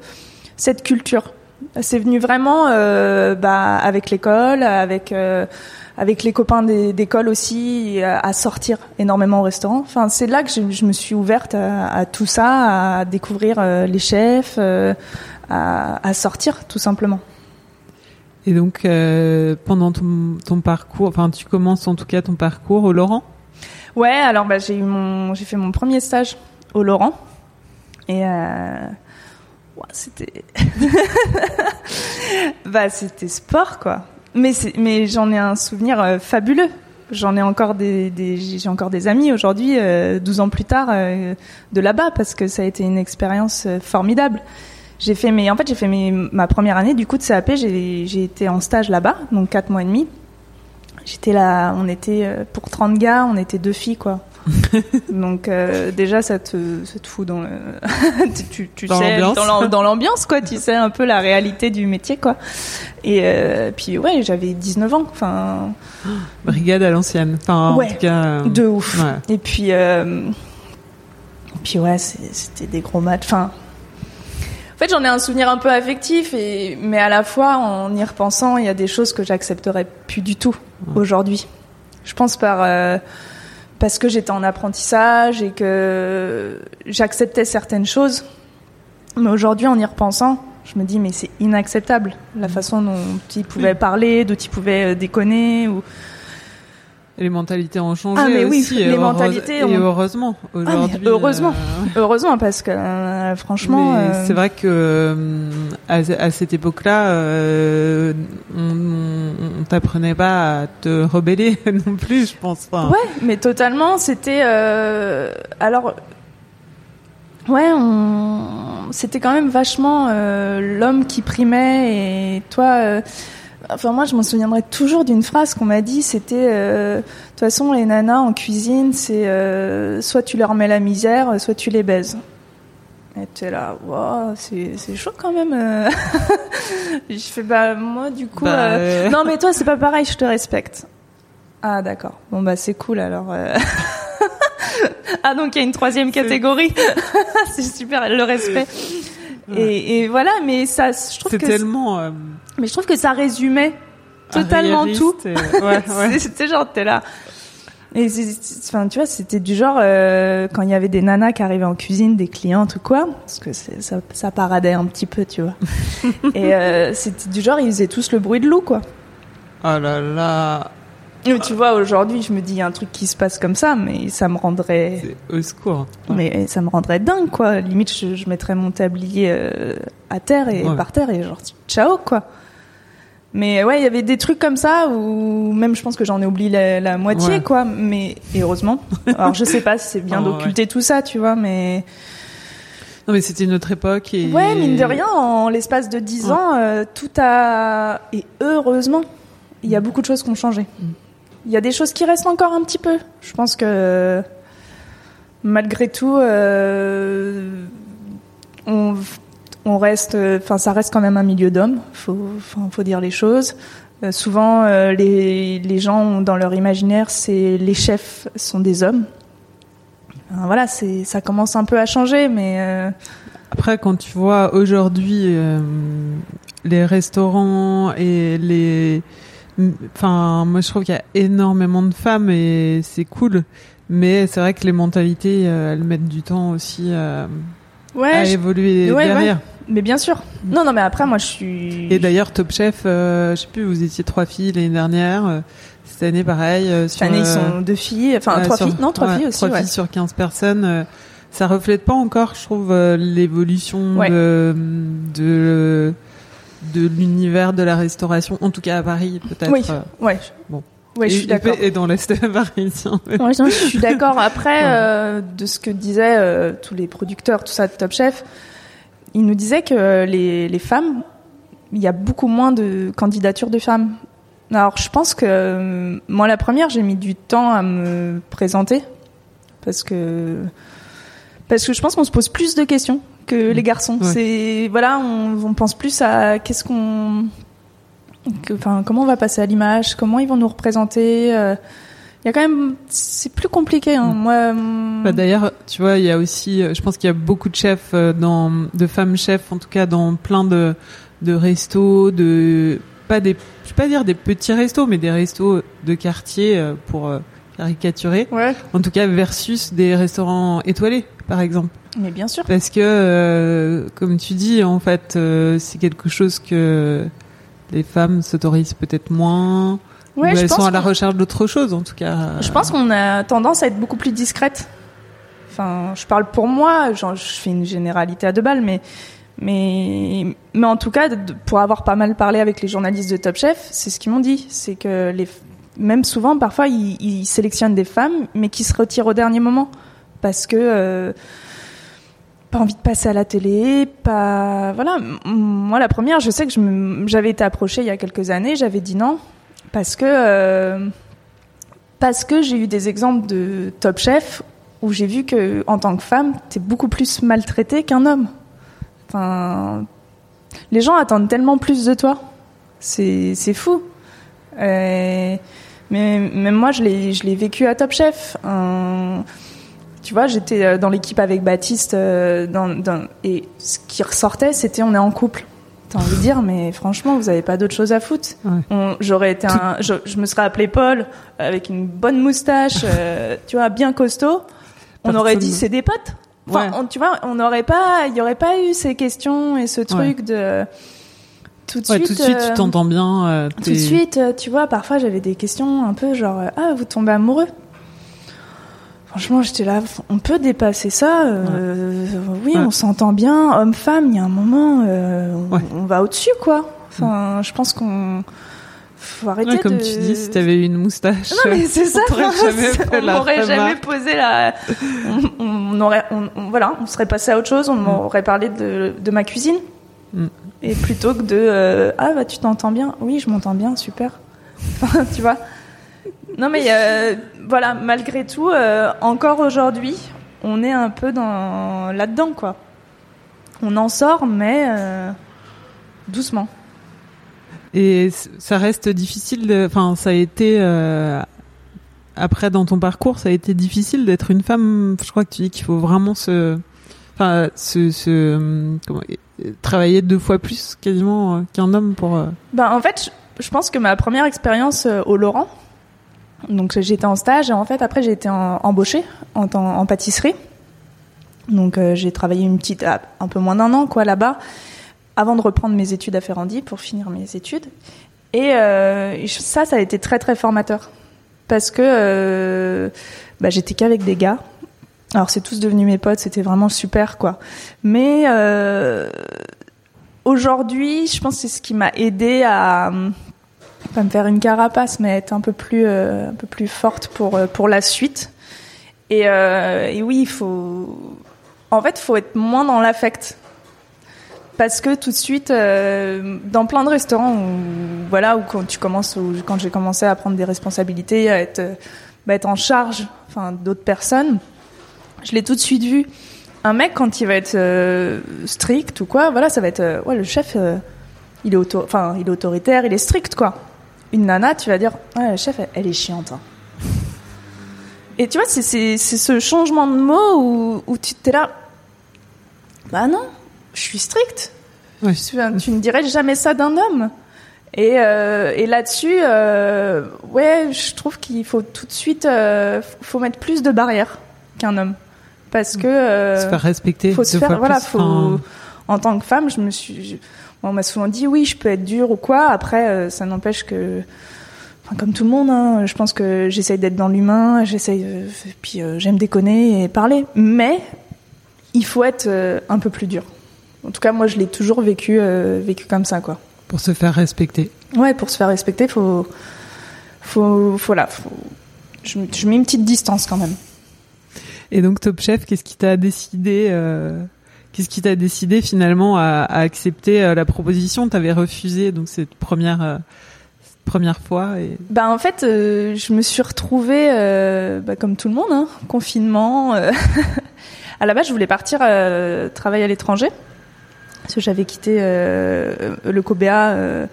Speaker 2: cette culture. C'est venu vraiment bah, avec l'école, avec avec les copains d'école aussi, à, sortir énormément au restaurant. Enfin, c'est là que je, je, me suis ouverte à, à, tout ça, à découvrir euh, les chefs, euh, à, à, sortir tout simplement.
Speaker 1: Et donc, euh, pendant ton, ton, parcours, enfin, tu commences en tout cas ton parcours au Laurent?
Speaker 2: Ouais, alors bah, j'ai eu mon, j'ai fait mon premier stage au Laurent et ouais, c'était, bah c'était sport quoi. Mais, mais j'en ai un souvenir euh, fabuleux. J'en ai encore des, des j'ai encore des amis aujourd'hui, euh, 12 ans plus tard, euh, de là-bas, parce que ça a été une expérience euh, formidable. J'ai fait mes, en fait, j'ai fait mes, ma première année du coup de CAP. J'ai, été en stage là-bas, donc quatre mois et demi. J'étais là, on était euh, pour 30 gars, on était deux filles quoi. donc euh, déjà ça te, ça te fout dans le... tu, tu
Speaker 1: dans
Speaker 2: sais
Speaker 1: l'ambiance.
Speaker 2: dans l'ambiance quoi. Tu sais un peu la réalité du métier quoi. Et euh, puis ouais j'avais 19 ans enfin.
Speaker 1: Brigade à l'ancienne. Enfin
Speaker 2: ouais,
Speaker 1: en tout cas euh...
Speaker 2: de ouf.
Speaker 1: ouais.
Speaker 2: et puis puis ouais c'était des gros matchs. Enfin en fait, j'en ai un souvenir un peu affectif, et, mais à la fois, en y repensant, il y a des choses que j'accepterais plus du tout aujourd'hui. Je pense par parce que j'étais en apprentissage et que j'acceptais certaines choses. Mais aujourd'hui, en y repensant, je me dis mais c'est inacceptable la façon dont ils pouvaient parler, dont ils pouvaient déconner ou
Speaker 1: et les mentalités ont changé
Speaker 2: ah, mais oui, les mentalités
Speaker 1: et
Speaker 2: ont...
Speaker 1: heureusement aujourd'hui.
Speaker 2: Ah, heureusement, euh... heureusement parce que euh, franchement.
Speaker 1: Euh... C'est vrai que à, à, cette époque-là, on, on t'apprenait pas à te rebeller non plus, je pense pas.
Speaker 2: Ouais, mais totalement. C'était alors. Ouais, on... c'était quand même vachement l'homme qui primait et toi. Enfin, moi, je m'en souviendrai toujours d'une phrase qu'on m'a dit. C'était, euh, de toute façon, les nanas en cuisine, c'est euh, soit tu leur mets la misère, soit tu les baises. Et t'es là, wow, c'est c'est chaud quand même. euh. je fais bah moi du coup,
Speaker 1: Bah,
Speaker 2: euh,
Speaker 1: euh.
Speaker 2: non mais toi c'est pas pareil, je te respecte. Ah d'accord. Bon bah c'est cool alors. euh. ah donc il y a une troisième catégorie. c'est super le respect. Et, et voilà, mais ça, je trouve que
Speaker 1: tellement. euh,
Speaker 2: mais je trouve que ça résumait totalement tout.
Speaker 1: arriériste et- ouais, ouais.
Speaker 2: C'était genre, t'es là. Et enfin, tu vois, c'était du genre euh, quand il y avait des nanas qui arrivaient en cuisine, des clientes ou quoi, parce que ça, ça paradait un petit peu, tu vois. et euh, c'était du genre, ils faisaient tous le bruit de loup, quoi.
Speaker 1: Oh là là,
Speaker 2: tu vois, aujourd'hui, je me dis, il y a un truc qui se passe comme ça, mais ça me rendrait,
Speaker 1: au secours. Ouais.
Speaker 2: mais ça me rendrait dingue, quoi. Limite, je, je mettrais mon tablier euh, à terre et
Speaker 1: Ouais.
Speaker 2: par terre et genre, ciao, quoi. Mais ouais, il y avait des trucs comme ça où même je pense que j'en ai oublié la, la moitié,
Speaker 1: Ouais.
Speaker 2: quoi. Mais et heureusement. Alors je sais pas si c'est bien d'occulter tout ça, tu vois, mais
Speaker 1: Non mais c'était une autre époque et.
Speaker 2: ouais, mine de rien, en l'espace de dix
Speaker 1: Ouais.
Speaker 2: ans, euh, tout a et heureusement, il y a beaucoup de choses qui ont changé. Il y a des choses qui restent encore un petit peu. Je pense que malgré tout, euh, on, reste, enfin ça reste quand même un milieu d'hommes. Faut, faut dire les choses. Euh, souvent, euh, les, gens ont dans leur imaginaire, c'est les chefs sont des hommes. Voilà, c'est ça commence un peu à changer, mais
Speaker 1: Après, quand tu vois aujourd'hui les restaurants et les, enfin, moi je trouve qu'il y a énormément de femmes et c'est cool. Mais c'est vrai que les mentalités, euh, elles mettent du temps aussi euh,
Speaker 2: ouais,
Speaker 1: à
Speaker 2: je-
Speaker 1: évoluer
Speaker 2: ouais,
Speaker 1: derrière.
Speaker 2: mais bien sûr. Non, non, mais après, moi, je suis.
Speaker 1: Et d'ailleurs, Top Chef, euh, je sais plus, vous étiez trois filles l'année dernière. euh, cette année, pareil.
Speaker 2: cette année, ils sont deux filles, enfin
Speaker 1: ouais,
Speaker 2: trois
Speaker 1: sur-
Speaker 2: filles, non, trois
Speaker 1: ouais,
Speaker 2: filles aussi.
Speaker 1: Trois
Speaker 2: ouais.
Speaker 1: filles sur 15 personnes. ça reflète pas encore, je trouve, l'évolution
Speaker 2: Ouais.
Speaker 1: de, de, de l'univers de la restauration. En tout cas, à Paris, peut-être.
Speaker 2: Oui.
Speaker 1: euh,
Speaker 2: Ouais.
Speaker 1: Bon.
Speaker 2: Ouais, je suis d'accord.
Speaker 1: Et dans l'Est parisien.
Speaker 2: Ouais, non, je suis d'accord. Après, euh, de ce que disaient euh, tous les producteurs, tout ça de Top Chef, ils nous disaient que les, les femmes, il y a beaucoup moins de candidatures de femmes. Alors, je pense que moi, la première, j'ai mis du temps à me présenter parce que parce que je pense qu'on se pose plus de questions que les garçons.
Speaker 1: Ouais.
Speaker 2: C'est voilà, on, on pense plus à qu'est-ce qu'on que- enfin comment on va passer à l'image, comment ils vont nous représenter. euh, il y a quand même, c'est plus compliqué. Hein.
Speaker 1: Mm.
Speaker 2: Moi,
Speaker 1: Bah, D'ailleurs, tu vois, il y a aussi, euh, je pense qu'il y a beaucoup de chefs, euh, dans, de femmes chefs, en tout cas, dans plein de, de restos, de, pas des, je vais pas dire des petits restos, mais des restos de quartier, pour caricaturer.
Speaker 2: ouais,
Speaker 1: En tout cas, versus des restaurants étoilés, par exemple.
Speaker 2: mais bien sûr.
Speaker 1: Parce que, euh, comme tu dis, en fait, euh, c'est quelque chose que les femmes s'autorisent peut-être moins.
Speaker 2: Ouais,
Speaker 1: ou
Speaker 2: je
Speaker 1: elles
Speaker 2: pense
Speaker 1: sont à la recherche d'autre chose, en tout cas.
Speaker 2: Je pense qu'on a tendance à être beaucoup plus discrète. Enfin, je parle pour moi, genre, je fais une généralité à deux balles, mais, mais, mais en tout cas, pour avoir pas mal parlé avec les journalistes de Top Chef, c'est ce qu'ils m'ont dit. C'est que les, même souvent, parfois, ils, ils sélectionnent des femmes, mais qui se retirent au dernier moment. Parce que, euh, pas envie de passer à la télé, pas, voilà. Moi, la première, je sais que j'avais été approchée il y a quelques années, j'avais dit non. Parce que, euh, parce que j'ai eu des exemples de top chef où j'ai vu que en tant que femme, t'es beaucoup plus maltraitée qu'un homme. Enfin, les gens attendent tellement plus de toi. C'est c'est fou. Euh, mais même moi, je l'ai je l'ai vécu à Top Chef. Tu vois, j'étais euh, dans l'équipe avec Baptiste, euh, dans, dans- et ce qui ressortait, c'était on est en couple. T'as envie de dire, mais franchement, vous avez pas d'autre chose à foutre.
Speaker 1: Ouais.
Speaker 2: J'aurais été un, je, je me serais appelé Paul avec une bonne moustache, euh, tu vois, bien costaud. On aurait dit c'est des potes. Enfin,
Speaker 1: Ouais.
Speaker 2: on- tu vois, on n'aurait pas, il y aurait pas eu ces questions et ce truc de tout de
Speaker 1: Ouais,
Speaker 2: suite.
Speaker 1: tout de suite,
Speaker 2: euh,
Speaker 1: tu t'entends bien. euh,
Speaker 2: tout de suite, euh, tu vois, parfois j'avais des questions un peu genre euh, ah vous tombez amoureux? Franchement, j'étais là, on peut dépasser ça. euh, Oui,
Speaker 1: Ouais.
Speaker 2: on s'entend bien, homme-femme. Il y a un moment, euh, on,
Speaker 1: Ouais.
Speaker 2: on va au-dessus, quoi. Enfin, je pense qu'on faut arrêter
Speaker 1: comme
Speaker 2: de.
Speaker 1: tu dis, si t'avais eu une moustache.
Speaker 2: Non mais c'est ça.
Speaker 1: on jamais
Speaker 2: m'aurait jamais posé la. On, on aurait, on, voilà, on serait passé à autre chose. On m'aurait parlé de, de ma cuisine.
Speaker 1: Mm.
Speaker 2: Et plutôt que de euh, ah bah tu t'entends bien. Oui, je m'entends bien, super. Tu vois? Non mais euh, voilà, malgré tout, euh, encore aujourd'hui, on est un peu dans là-dedans quoi. On en sort, mais euh, doucement.
Speaker 1: Et ça reste difficile. Enfin, ça a été après dans ton parcours, ça a été difficile d'être une femme. Je crois que tu dis qu'il faut vraiment se, enfin, se, se comment, travailler deux fois plus quasiment qu'un homme pour.
Speaker 2: Ben, en fait, je, je pense que ma première expérience au Laurent, donc j'étais en stage et en fait après j'ai été en- embauchée en, pâtisserie. Donc euh, j'ai travaillé une petite, ah, un peu moins d'un an quoi là-bas, avant de reprendre mes études à Ferrandi pour finir mes études. Et euh, ça, ça a été très très formateur parce que euh, bah, j'étais qu'avec des gars. Alors c'est tous devenus mes potes, c'était vraiment super quoi. Mais aujourd'hui, je pense que c'est ce qui m'a aidé à pas me faire une carapace, mais être un peu plus, euh, un peu plus forte pour euh, pour la suite. Et, euh, et oui, il faut, en fait, faut être moins dans l'affect, parce que tout de suite, dans plein de restaurants, où, voilà, où quand tu commences, où, quand j'ai commencé à prendre des responsabilités, à être, bah, être en charge, enfin, d'autres personnes, je l'ai tout de suite vu. Un mec quand il va être strict ou quoi, voilà, ça va être, ouais, le chef, il est auto, il est autoritaire, il est strict quoi. Une nana, tu vas dire, ouais, le chef, elle, elle est chiante. hein. Et tu vois, c'est ce changement de mot où, où tu t'es là. Bah non, je suis strict.
Speaker 1: Ouais.
Speaker 2: Tu, tu ne dirais jamais ça d'un homme. Et, euh, et là-dessus, euh, ouais, je trouve qu'il faut tout de suite, euh, faut mettre plus de barrières qu'un homme, parce que euh,
Speaker 1: se faire respecter.
Speaker 2: faut se faire, voilà, faut. En tant que femme, je me suis, je- on m'a souvent dit oui, je peux être dure ou quoi. Après, euh, ça n'empêche que, enfin, comme tout le monde, hein, je pense que j'essaye d'être dans l'humain, j'essaye, euh, puis euh, j'aime déconner et parler, mais il faut être euh, un peu plus dur. En tout cas, moi, je l'ai toujours vécu, vécu comme ça, quoi.
Speaker 1: pour se faire respecter.
Speaker 2: Ouais, pour se faire respecter, faut, faut, faut là, faut, je, je mets une petite distance quand même.
Speaker 1: Et donc Top Chef, qu'est-ce qui t'a décidé Qu'est-ce qui t'a décidé finalement à, à accepter euh, la proposition? T'avais refusé donc cette première euh, cette première fois et
Speaker 2: Bah en fait, euh, je me suis retrouvée, euh, bah, comme tout le monde, hein, confinement. euh. à la base, je voulais partir euh, travailler à l'étranger. Parce que j'avais quitté euh, le COBEA. euh,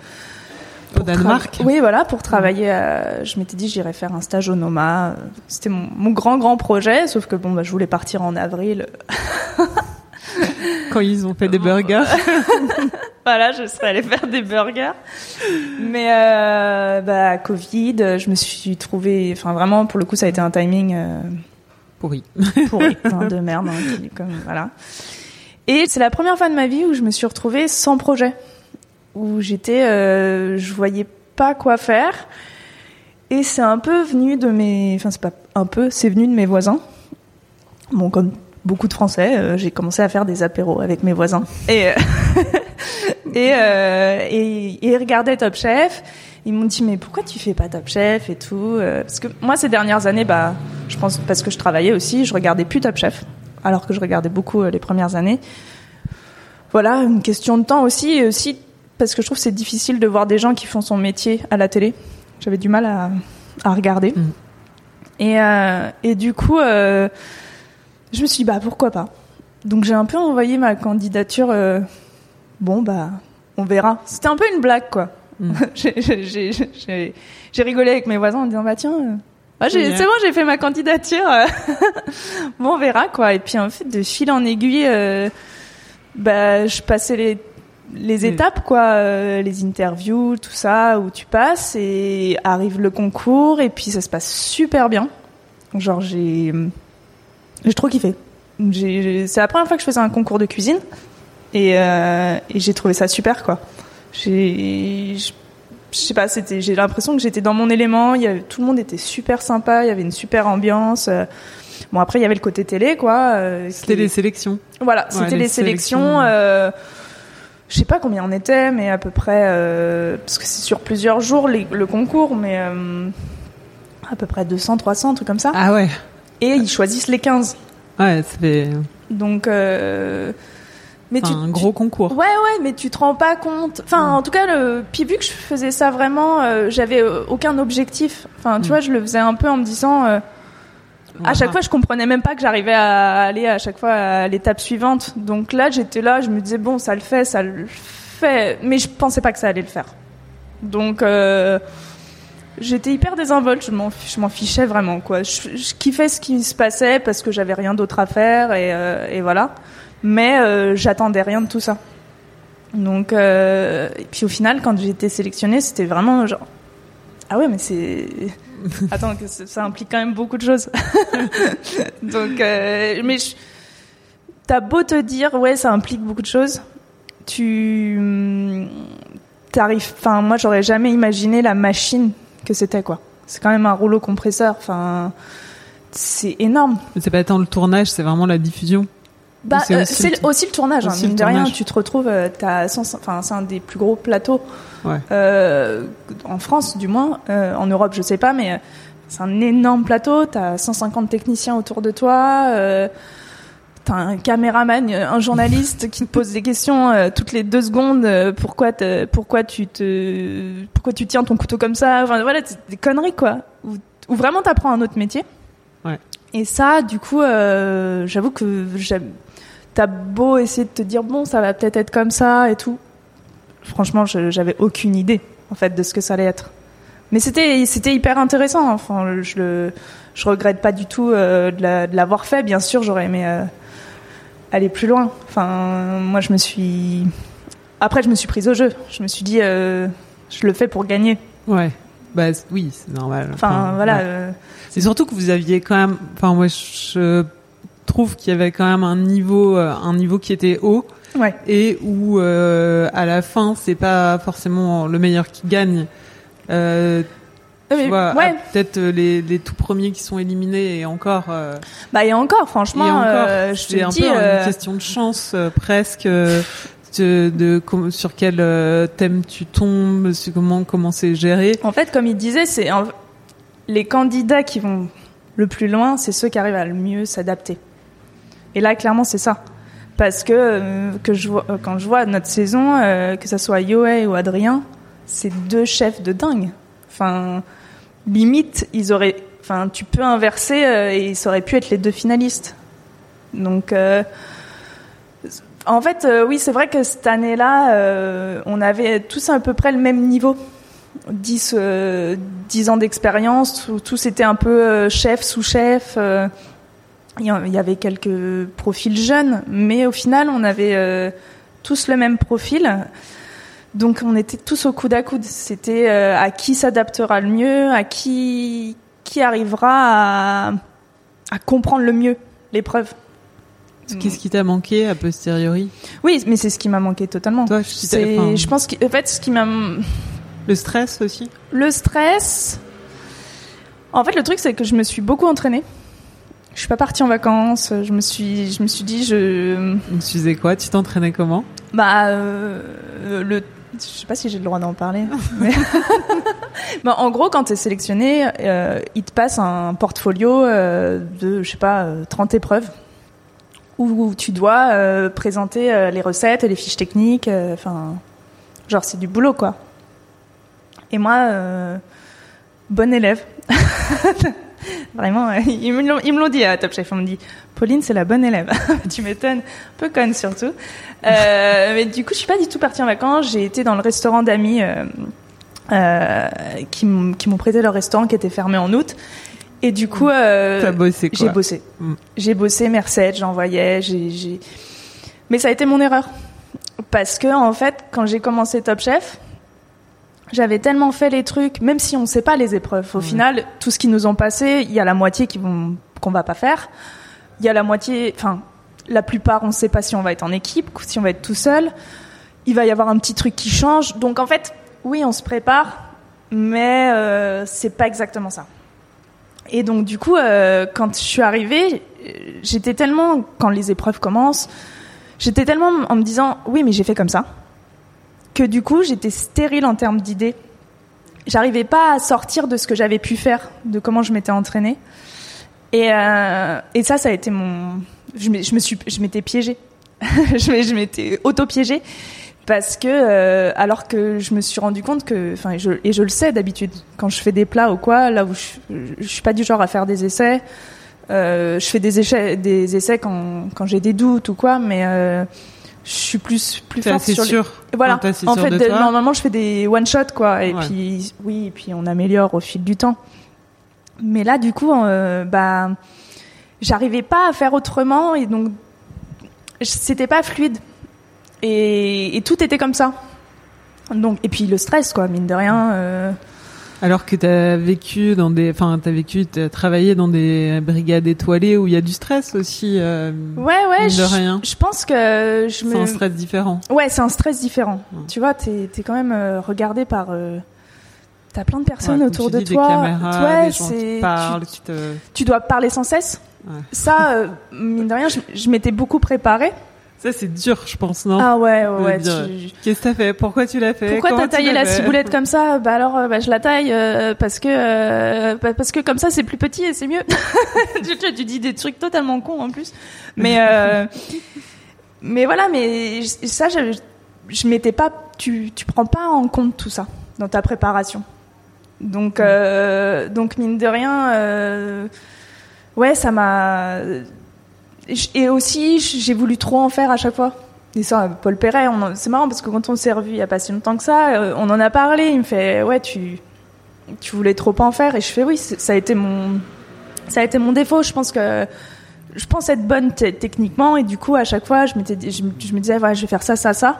Speaker 1: au Danemark.
Speaker 2: Oui, voilà, pour travailler. à- Je m'étais dit j'irais faire un stage au Noma. C'était mon, mon grand grand projet, sauf que bon, bah, je voulais partir en avril.
Speaker 1: Quand ils ont fait des burgers.
Speaker 2: Voilà, je serais allée faire des burgers. Mais euh, bah Covid, je me suis trouvée. Enfin vraiment, pour le coup, ça a été un timing. euh,
Speaker 1: pourri.
Speaker 2: pourri, de merde, hein, qui- comme, voilà. Et c'est la première fois de ma vie où je me suis retrouvée sans projet, où j'étais, euh, je voyais pas quoi faire. Et c'est un peu venu de mes, enfin c'est pas un peu, c'est venu de mes voisins. Bon, comme beaucoup de Français, euh, j'ai commencé à faire des apéros avec mes voisins et euh, et, euh, et et ils regardaient Top Chef. Ils m'ont dit mais pourquoi tu fais pas Top Chef et tout euh, Parce que moi ces dernières années, bah, je pense parce que je travaillais aussi, je regardais plus Top Chef, alors que je regardais beaucoup les premières années. Voilà, une question de temps aussi, et aussi parce que je trouve que c'est difficile de voir des gens qui font son métier à la télé. J'avais du mal à, à regarder.
Speaker 1: Mm.
Speaker 2: Et, et du coup, euh, je me suis dit, bah pourquoi pas. Donc j'ai un peu envoyé ma candidature. euh, bon, bah, on verra. C'était un peu une blague, quoi.
Speaker 1: Mm.
Speaker 2: J'ai- rigolé avec mes voisins en disant, bah tiens, euh, c'est bon, j'ai fait ma candidature. euh. bon, on verra, quoi. Et puis en fait, de fil en aiguille, euh, bah, je passais les les
Speaker 1: Mm.
Speaker 2: étapes quoi euh, les interviews tout ça où tu passes et arrive le concours et puis ça se passe super bien genre j'ai j'ai trop kiffé c'est la première fois que je faisais un concours de cuisine et, euh, et j'ai trouvé ça super quoi j'ai je sais pas c'était j'ai l'impression que j'étais dans mon élément il y avait, tout le monde était super sympa il y avait une super ambiance euh, bon après il y avait le côté télé quoi euh,
Speaker 1: C'était
Speaker 2: qui-
Speaker 1: les sélections.
Speaker 2: voilà,
Speaker 1: Ouais,
Speaker 2: c'était
Speaker 1: les
Speaker 2: les sélections.
Speaker 1: sélections.
Speaker 2: euh, je sais pas combien on était, mais à peu près, parce que c'est sur plusieurs jours les- le concours, mais à peu près 200, 300, un truc comme ça.
Speaker 1: Ah ouais.
Speaker 2: Et ils choisissent les 15.
Speaker 1: Ouais, ça fait
Speaker 2: Donc, euh, mais tu,
Speaker 1: un gros concours.
Speaker 2: Ouais, ouais, mais tu te rends pas compte. Enfin, en tout cas, le... puis vu que je faisais ça vraiment, euh, j'avais euh, aucun objectif. Enfin, tu
Speaker 1: Mm.
Speaker 2: vois, je le faisais un peu en me disant. euh, à chaque fois, je comprenais même pas que j'arrivais à aller à chaque fois à l'étape suivante. Donc là, j'étais là, je me disais bon, ça le fait, ça le fait, mais je pensais pas que ça allait le faire. Donc euh, j'étais hyper désinvolte, je m'en je m'en fichais vraiment quoi. Je, je kiffais ce qui se passait parce que j'avais rien d'autre à faire et, euh, et voilà. Mais euh, j'attendais rien de tout ça. Donc euh, et puis au final, quand j'ai été sélectionnée, c'était vraiment genre ah ouais, mais c'est Attends, que ça implique quand même beaucoup de choses. Donc, mais je- t'as beau te dire, ouais, ça implique beaucoup de choses, tu hum, t'arrives. Enfin, moi, j'aurais jamais imaginé la machine que c'était, quoi. C'est quand même un rouleau compresseur. Enfin, c'est énorme.
Speaker 1: Mais C'est pas tant le tournage, c'est vraiment la diffusion.
Speaker 2: Bah,
Speaker 1: c'est
Speaker 2: euh,
Speaker 1: aussi le-
Speaker 2: aussi le tournage. hein,
Speaker 1: aussi
Speaker 2: mine
Speaker 1: le
Speaker 2: de rien, tu te retrouves. euh, T'as 100 enfin, c'est un des plus gros plateaux
Speaker 1: Ouais.
Speaker 2: euh, en France, du moins. Euh, en Europe, je sais pas, mais c'est un énorme plateau. T'as 150 techniciens autour de toi. Euh, t'as un caméraman, un journaliste qui te pose des questions euh, toutes les deux secondes. euh, pourquoi, pourquoi tu te, pourquoi tu tiens ton couteau comme ça Enfin voilà, des conneries quoi. Ou, ou vraiment t'apprends un autre métier.
Speaker 1: Ouais.
Speaker 2: Et ça, du coup, euh, j'avoue que. T'as beau essayer de te dire bon, ça va peut-être être comme ça et tout. Franchement, j'avais aucune idée en fait de ce que ça allait être. Mais c'était c'était hyper intéressant. Enfin, je le je regrette pas du tout euh, de la- de l'avoir fait. Bien sûr, j'aurais aimé euh, aller plus loin. Enfin, moi, je me suis après, je me suis prise au jeu. Je me suis dit, euh, je le fais pour gagner.
Speaker 1: Ouais. Bah oui, c'est normal.
Speaker 2: Enfin, voilà.
Speaker 1: ouais.
Speaker 2: euh,
Speaker 1: C'est surtout que vous aviez quand même. Enfin, moi, je trouve qu'il y avait quand même un niveau, euh, un niveau qui était haut
Speaker 2: ouais.
Speaker 1: et où euh, à la fin, c'est pas forcément le meilleur qui gagne. Euh, tu
Speaker 2: mais-
Speaker 1: vois,
Speaker 2: ouais.
Speaker 1: peut-être euh, les, les tout premiers qui sont éliminés et encore. euh,
Speaker 2: Bah, et encore,
Speaker 1: et
Speaker 2: franchement,
Speaker 1: encore,
Speaker 2: euh, je
Speaker 1: c'est
Speaker 2: te
Speaker 1: un
Speaker 2: dis.
Speaker 1: peu
Speaker 2: euh,
Speaker 1: une question de chance presque. de, de com- sur quel thème tu tombes, sur comment comment c'est géré.
Speaker 2: En fait, comme il disait, c'est les candidats qui vont le plus loin, c'est ceux qui arrivent à le mieux s'adapter. Et là, clairement, c'est ça. Parce que, que je vois, quand je vois notre saison, que ça soit Yoé ou Adrien, c'est deux chefs de dingue. Enfin, limite, ils auraient, enfin, tu peux inverser euh, et ça aurait pu être les deux finalistes. Donc, euh, en fait, euh, oui, c'est vrai que cette année-là, on avait tous à peu près le même niveau. 10, euh, 10 ans d'expérience, tous étaient un peu chef, sous-chef. il y avait quelques profils jeunes, mais au final, on avait tous le même profil. Donc, on était tous au coude à coude. C'était euh, à qui s'adaptera le mieux, à qui, qui arrivera à, à comprendre le mieux l'épreuve.
Speaker 1: Qu'est-ce qui t'a manqué a posteriori
Speaker 2: Oui, mais c'est ce qui m'a manqué totalement.
Speaker 1: Toi, enfin-
Speaker 2: je pense qu'en fait, ce qui m'a
Speaker 1: Le stress aussi
Speaker 2: Le stress. En fait, le truc, c'est que je me suis beaucoup entraînée. Je suis pas partie en vacances. Je me suis, je me suis dit, je,
Speaker 1: Tu faisais quoi? Tu t'entraînais comment?
Speaker 2: Bah, euh, le, je sais pas si j'ai le droit d'en parler. Bah, en gros, quand tu es sélectionné, euh, il te passe un portfolio euh, de, je sais pas, euh, 30 épreuves où tu dois euh, présenter euh, les recettes, les fiches techniques. euh, Enfin, genre, c'est du boulot, quoi. Et moi, euh, bon élève. Vraiment, euh, ils me l'ont- dit à Top Chef. On me dit, Pauline, c'est la bonne élève. tu m'étonnes, un peu conne surtout. Euh, mais du coup, je suis pas du tout partie en vacances. J'ai été dans le restaurant d'amis euh, euh, qui m'ont qui m'ont prêté leur restaurant qui était fermé en août. Et du coup,
Speaker 1: T'as bossé quoi
Speaker 2: j'ai bossé.
Speaker 1: Mm.
Speaker 2: J'ai bossé Merced, j'envoyais, j'ai, j'ai... Mais ça a été mon erreur. Parce que, en fait, quand j'ai commencé Top Chef, j'avais tellement fait les trucs, même si on sait pas les épreuves. Au final, tout ce qu'ils nous ont passé, il y a la moitié qui vont, qu'on va pas faire. Il y a la moitié, enfin, la plupart, on sait pas si on va être en équipe, si on va être tout seul. Il va y avoir un petit truc qui change. Donc, en fait, oui, on se prépare, mais euh, c'est pas exactement ça. Et donc du coup, euh, quand je suis arrivée, euh, j'étais tellement, quand les épreuves commencent, j'étais tellement en me disant, oui, mais j'ai fait comme ça, que du coup, j'étais stérile en termes d'idées. J'arrivais pas à sortir de ce que j'avais pu faire, de comment je m'étais entraînée. Et, euh, ça, ça a été mon, je me, suis, je m'étais piégée, je m'étais auto-piégée parce que euh, alors que je me suis rendu compte que enfin et je, le sais d'habitude quand je fais des plats ou quoi là où je, je suis pas du genre à faire des essais euh, je fais des des essais quand quand j'ai des doutes ou quoi mais je suis plus plus forte
Speaker 1: assez
Speaker 2: sur les-
Speaker 1: sûr
Speaker 2: voilà
Speaker 1: assez
Speaker 2: en fait
Speaker 1: de
Speaker 2: de-
Speaker 1: toi
Speaker 2: normalement je fais des one shot quoi et
Speaker 1: Ouais.
Speaker 2: puis oui et puis on améliore au fil du temps mais là du coup euh, bah j'arrivais pas à faire autrement et donc c'était pas fluide et, et tout était comme ça. Donc et puis le stress quoi, mine de rien. euh,
Speaker 1: Alors que t'as vécu dans des, enfin t'as vécu, t'as travaillé dans des brigades étoilées où il y a du stress aussi. euh,
Speaker 2: Ouais ouais.
Speaker 1: Mine de rien.
Speaker 2: Je pense que je
Speaker 1: C'est
Speaker 2: me.
Speaker 1: un stress différent.
Speaker 2: Ouais, c'est un stress différent.
Speaker 1: Ouais.
Speaker 2: Tu vois, t'es es quand même euh, regardé par. euh, T'as plein de personnes
Speaker 1: Ouais,
Speaker 2: autour
Speaker 1: tu
Speaker 2: de
Speaker 1: dis,
Speaker 2: toi.
Speaker 1: Des caméras,
Speaker 2: ouais,
Speaker 1: des gens
Speaker 2: c'est-
Speaker 1: qui
Speaker 2: tu-
Speaker 1: parlent, qui te.
Speaker 2: tu dois parler sans cesse.
Speaker 1: Ouais.
Speaker 2: Ça, euh, mine de rien, je, je m'étais beaucoup préparée
Speaker 1: Ça, c'est dur, je pense, non
Speaker 2: Ah ouais, ouais, ouais. tu-
Speaker 1: Qu'est-ce que t'as fait? Pourquoi tu l'as fait?
Speaker 2: Pourquoi t'as taillé la ciboulette comme ça? Bah alors, euh, bah, je la taille euh, parce que euh, bah, parce que comme ça c'est plus petit et c'est mieux. tu, dis des trucs totalement cons en plus. Mais euh, mais voilà, mais ça je je m'étais pas tu tu prends pas en compte tout ça dans ta préparation. Donc euh, donc mine de rien euh, ouais, ça m'a et aussi j'ai voulu trop en faire à chaque fois. Et ça, Paul Perret, c'est marrant parce que quand on s'est revu il y a pas si longtemps que ça, euh, on en a parlé. Il me fait, ouais, tu, tu voulais trop en faire. Et je fais, oui, ça a été mon, ça a été mon défaut. Je pense que, je pense être bonne te- techniquement. Et du coup, à chaque fois, je me disais, ouais, je vais faire ça, ça, ça.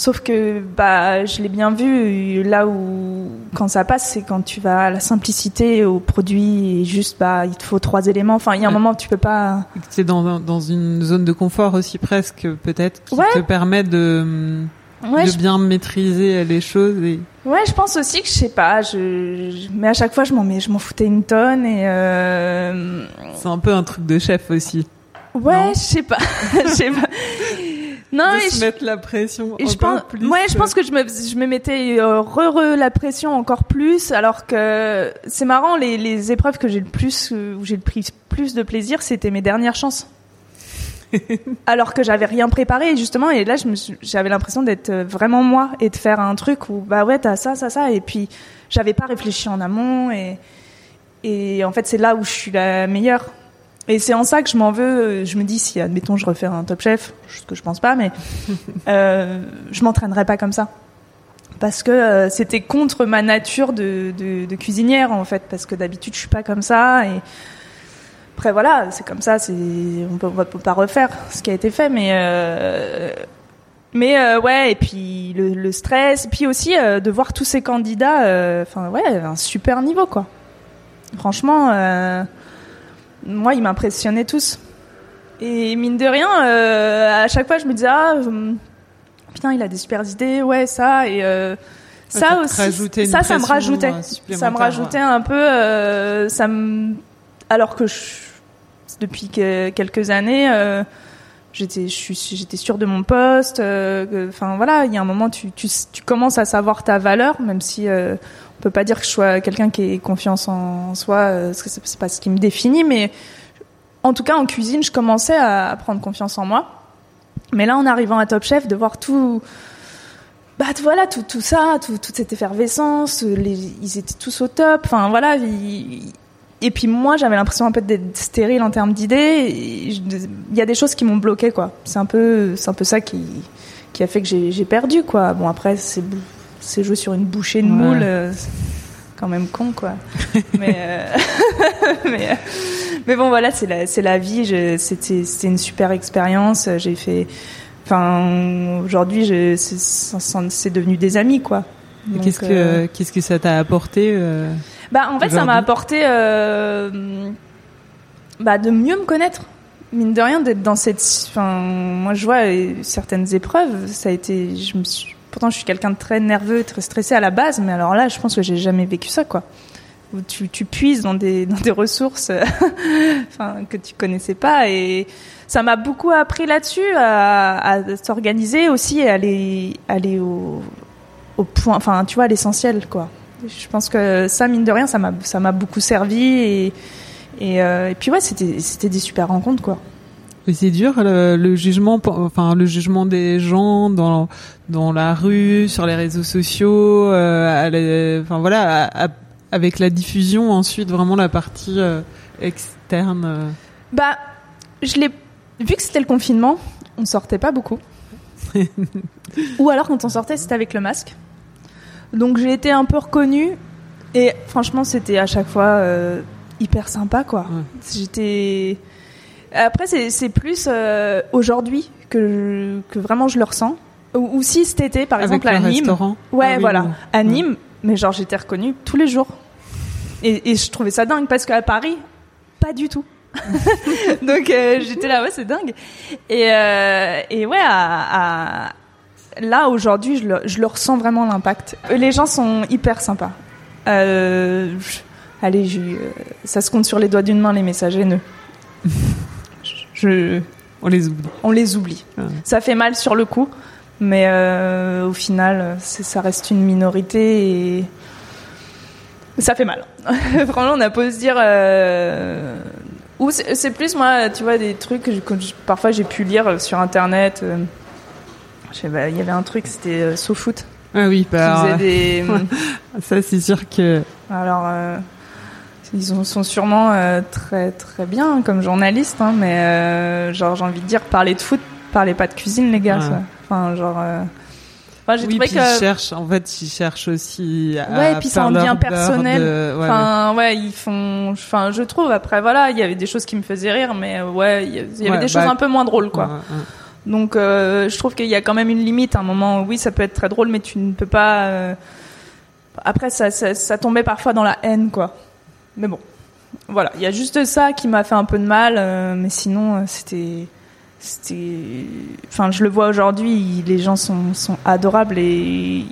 Speaker 2: Sauf que, bah, je l'ai bien vu. Là où, quand ça passe, c'est quand tu vas à la simplicité, au produit, et juste, bah, il te faut trois éléments. Enfin, il y a un moment, tu peux pas.
Speaker 1: C'est dans, dans une zone de confort aussi presque, peut-être, qui
Speaker 2: Ouais.
Speaker 1: te permet de,
Speaker 2: Ouais,
Speaker 1: de
Speaker 2: je
Speaker 1: bien maîtriser les choses. Et...
Speaker 2: Ouais, je pense aussi que je sais pas. Je, mais à chaque fois, je m'en je m'en foutais une tonne et euh...
Speaker 1: C'est un peu un truc de chef aussi.
Speaker 2: ouais, je sais pas, je sais pas. Non,
Speaker 1: de se
Speaker 2: je,
Speaker 1: mettre la pression
Speaker 2: et je pense,
Speaker 1: plus.
Speaker 2: ouais, je pense que je me, je me mettais euh, re, re la pression encore plus, alors que c'est marrant les, les épreuves que j'ai le plus, où j'ai le pris plus de plaisir, c'était mes dernières chances. alors que j'avais rien préparé justement et là je me suis- j'avais l'impression d'être euh, vraiment moi et de faire un truc où bah ouais t'as ça ça ça et puis j'avais pas réfléchi en amont et et en fait c'est là où je suis la meilleure et c'est en ça que je m'en veux. Je me dis si admettons je refais un top chef ce que je pense pas mais euh, je m'entraînerai pas comme ça. Parce que euh, c'était contre ma nature de, de, de cuisinière en fait. Parce que d'habitude je suis pas comme ça et après voilà c'est comme ça c'est on peut, on peut pas refaire ce qui a été fait mais euh, mais euh, ouais et puis le, le stress et puis aussi euh, de voir tous ces candidats euh, enfin ouais un super niveau quoi. Franchement moi ils m'impressionnaient tous. Et mine de rien euh, à chaque fois je me disais ah putain il a des super idées ouais ça et euh,
Speaker 1: ça
Speaker 2: aussi ça ça me rajoutait.
Speaker 1: euh,
Speaker 2: ça me rajoutait un peu euh, ça me alors que je, depuis que- quelques années j'étais j'étais sûre de mon poste enfin voilà il y a un moment tu, tu tu commences à savoir ta valeur même si on peut pas dire que je sois quelqu'un qui ait confiance en soi euh, parce que c'est pas ce qui me définit mais en tout cas en cuisine je commençais à, prendre confiance en moi. Mais là en arrivant à Top Chef de voir tout bah voilà tout tout ça tout, toute cette effervescence ils étaient tous au top enfin voilà et puis moi j'avais l'impression un peu d'être stérile en termes d'idées il y a des choses qui m'ont bloqué quoi. C'est un peu c'est un peu ça qui qui a fait que j'ai perdu quoi. Bon après c'est c'est jouer sur une bouchée de
Speaker 1: Ouais.
Speaker 2: moule euh, quand même con quoi mais euh, mais euh, mais bon voilà c'est la c'est la vie c'était c'était une super expérience j'ai fait enfin aujourd'hui je c'est devenu des amis quoi Donc,
Speaker 1: Qu'est-ce que qu'est-ce que ça t'a apporté
Speaker 2: bah, en fait, ça m'a apporté bah, de mieux me connaître. Mine de rien, d'être dans cette. Enfin, moi, je vois certaines épreuves. Ça a été. Je me suis... Pourtant, je suis quelqu'un de très nerveux, très stressé à la base, mais alors là, je pense que j'ai jamais vécu ça, quoi. Tu, puises dans des, ressources euh, que tu connaissais pas. Et ça m'a beaucoup appris là-dessus, à, s'organiser aussi et aller, aller au, point. Enfin, tu vois, à l'essentiel, quoi. Je pense que ça, mine de rien, ça m'a, beaucoup servi et, et, euh, puis ouais, c'était, c'était des super rencontres, quoi.
Speaker 1: Et c'est dur le, le jugement, enfin le jugement des gens dans dans la rue, sur les réseaux sociaux, euh, à enfin voilà, à- à- avec la diffusion ensuite vraiment la partie euh, externe. euh.
Speaker 2: Bah, je l'ai, vu que c'était le confinement, on sortait pas beaucoup. Ou alors quand on sortait, c'était avec le masque. Donc j'ai été un peu reconnue et franchement, c'était à chaque fois euh, hyper sympa, quoi.
Speaker 1: Ouais.
Speaker 2: J'étais. Après, c'est c'est plus euh, aujourd'hui que, je- que vraiment je le ressens. Ou, ou si cet été, par
Speaker 1: avec
Speaker 2: exemple,
Speaker 1: le
Speaker 2: à Nîmes.
Speaker 1: restaurant.
Speaker 2: Ouais,
Speaker 1: Ah oui,
Speaker 2: voilà.
Speaker 1: oui.
Speaker 2: À Nîmes, mais genre j'étais reconnue tous les jours. Et, et je trouvais ça dingue parce qu'à Paris, pas du tout. Donc euh, j'étais là, ouais, c'est dingue. Et, euh, et ouais, à, à- là aujourd'hui, je le, je le ressens vraiment l'impact. Les gens sont hyper sympas. Euh, allez, euh, ça se compte sur les doigts d'une main les messages haineux. Je,
Speaker 1: On les oublie.
Speaker 2: On les oublie. Ça fait mal sur le coup, mais euh, au final, ça reste une minorité et ça fait mal. Franchement, on a pas se dire. Euh... Ou c'est plus moi, tu vois, des trucs que, parfois j'ai pu lire sur internet. Euh, il y avait un truc, c'était SoFoot.
Speaker 1: Ah oui,
Speaker 2: bah. Des...
Speaker 1: ça, c'est sûr que.
Speaker 2: Alors. Euh, ils sont sûrement euh, très très bien comme journalistes, hein, mais euh, genre j'ai envie de dire parler de foot, parlez pas de cuisine les gars. Enfin genre. Euh...
Speaker 1: Enfin, j'ai oui, trouvé que ils cherchent, en fait, ils cherchent aussi à
Speaker 2: ouais, puis c'est un bien personnel. Ouais, enfin, ouais, ils font. Enfin, je trouve. Après, voilà, il y avait des choses qui me faisaient rire, mais ouais, il y avait des choses bah, un peu moins drôles, quoi. Donc, euh, je trouve qu'il y a quand même une limite. À un moment, oui, ça peut être très drôle, mais tu ne peux pas. Euh, après, ça, ça, ça tombait parfois dans la haine, quoi. Mais bon, voilà, il y a juste ça qui m'a fait un peu de mal, euh, mais sinon euh, c'était c'était enfin je le vois aujourd'hui les gens sont, sont adorables et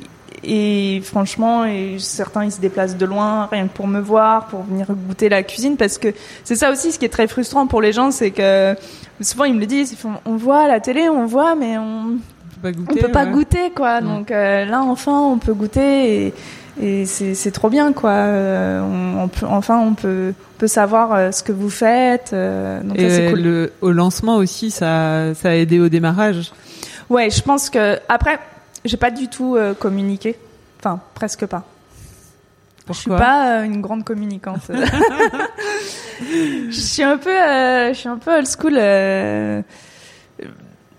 Speaker 2: et franchement et certains ils se déplacent de loin rien que pour me voir pour venir goûter la cuisine parce que c'est ça aussi ce qui est très frustrant pour les gens c'est que souvent ils me le disent on voit à la télé on voit mais on
Speaker 1: peut pas goûter,
Speaker 2: on peut pas goûter quoi. Donc euh, là enfin on peut goûter et et c'est trop bien quoi. Euh, on, peut, enfin on peut peut savoir euh, ce que vous faites. Euh, donc
Speaker 1: et
Speaker 2: cool.
Speaker 1: le, au lancement aussi, ça ça a aidé au démarrage.
Speaker 2: Ouais, je pense que après j'ai pas du tout communiqué, enfin presque pas.
Speaker 1: Pourquoi
Speaker 2: je suis pas une grande communicante. je suis un peu je suis un peu old school.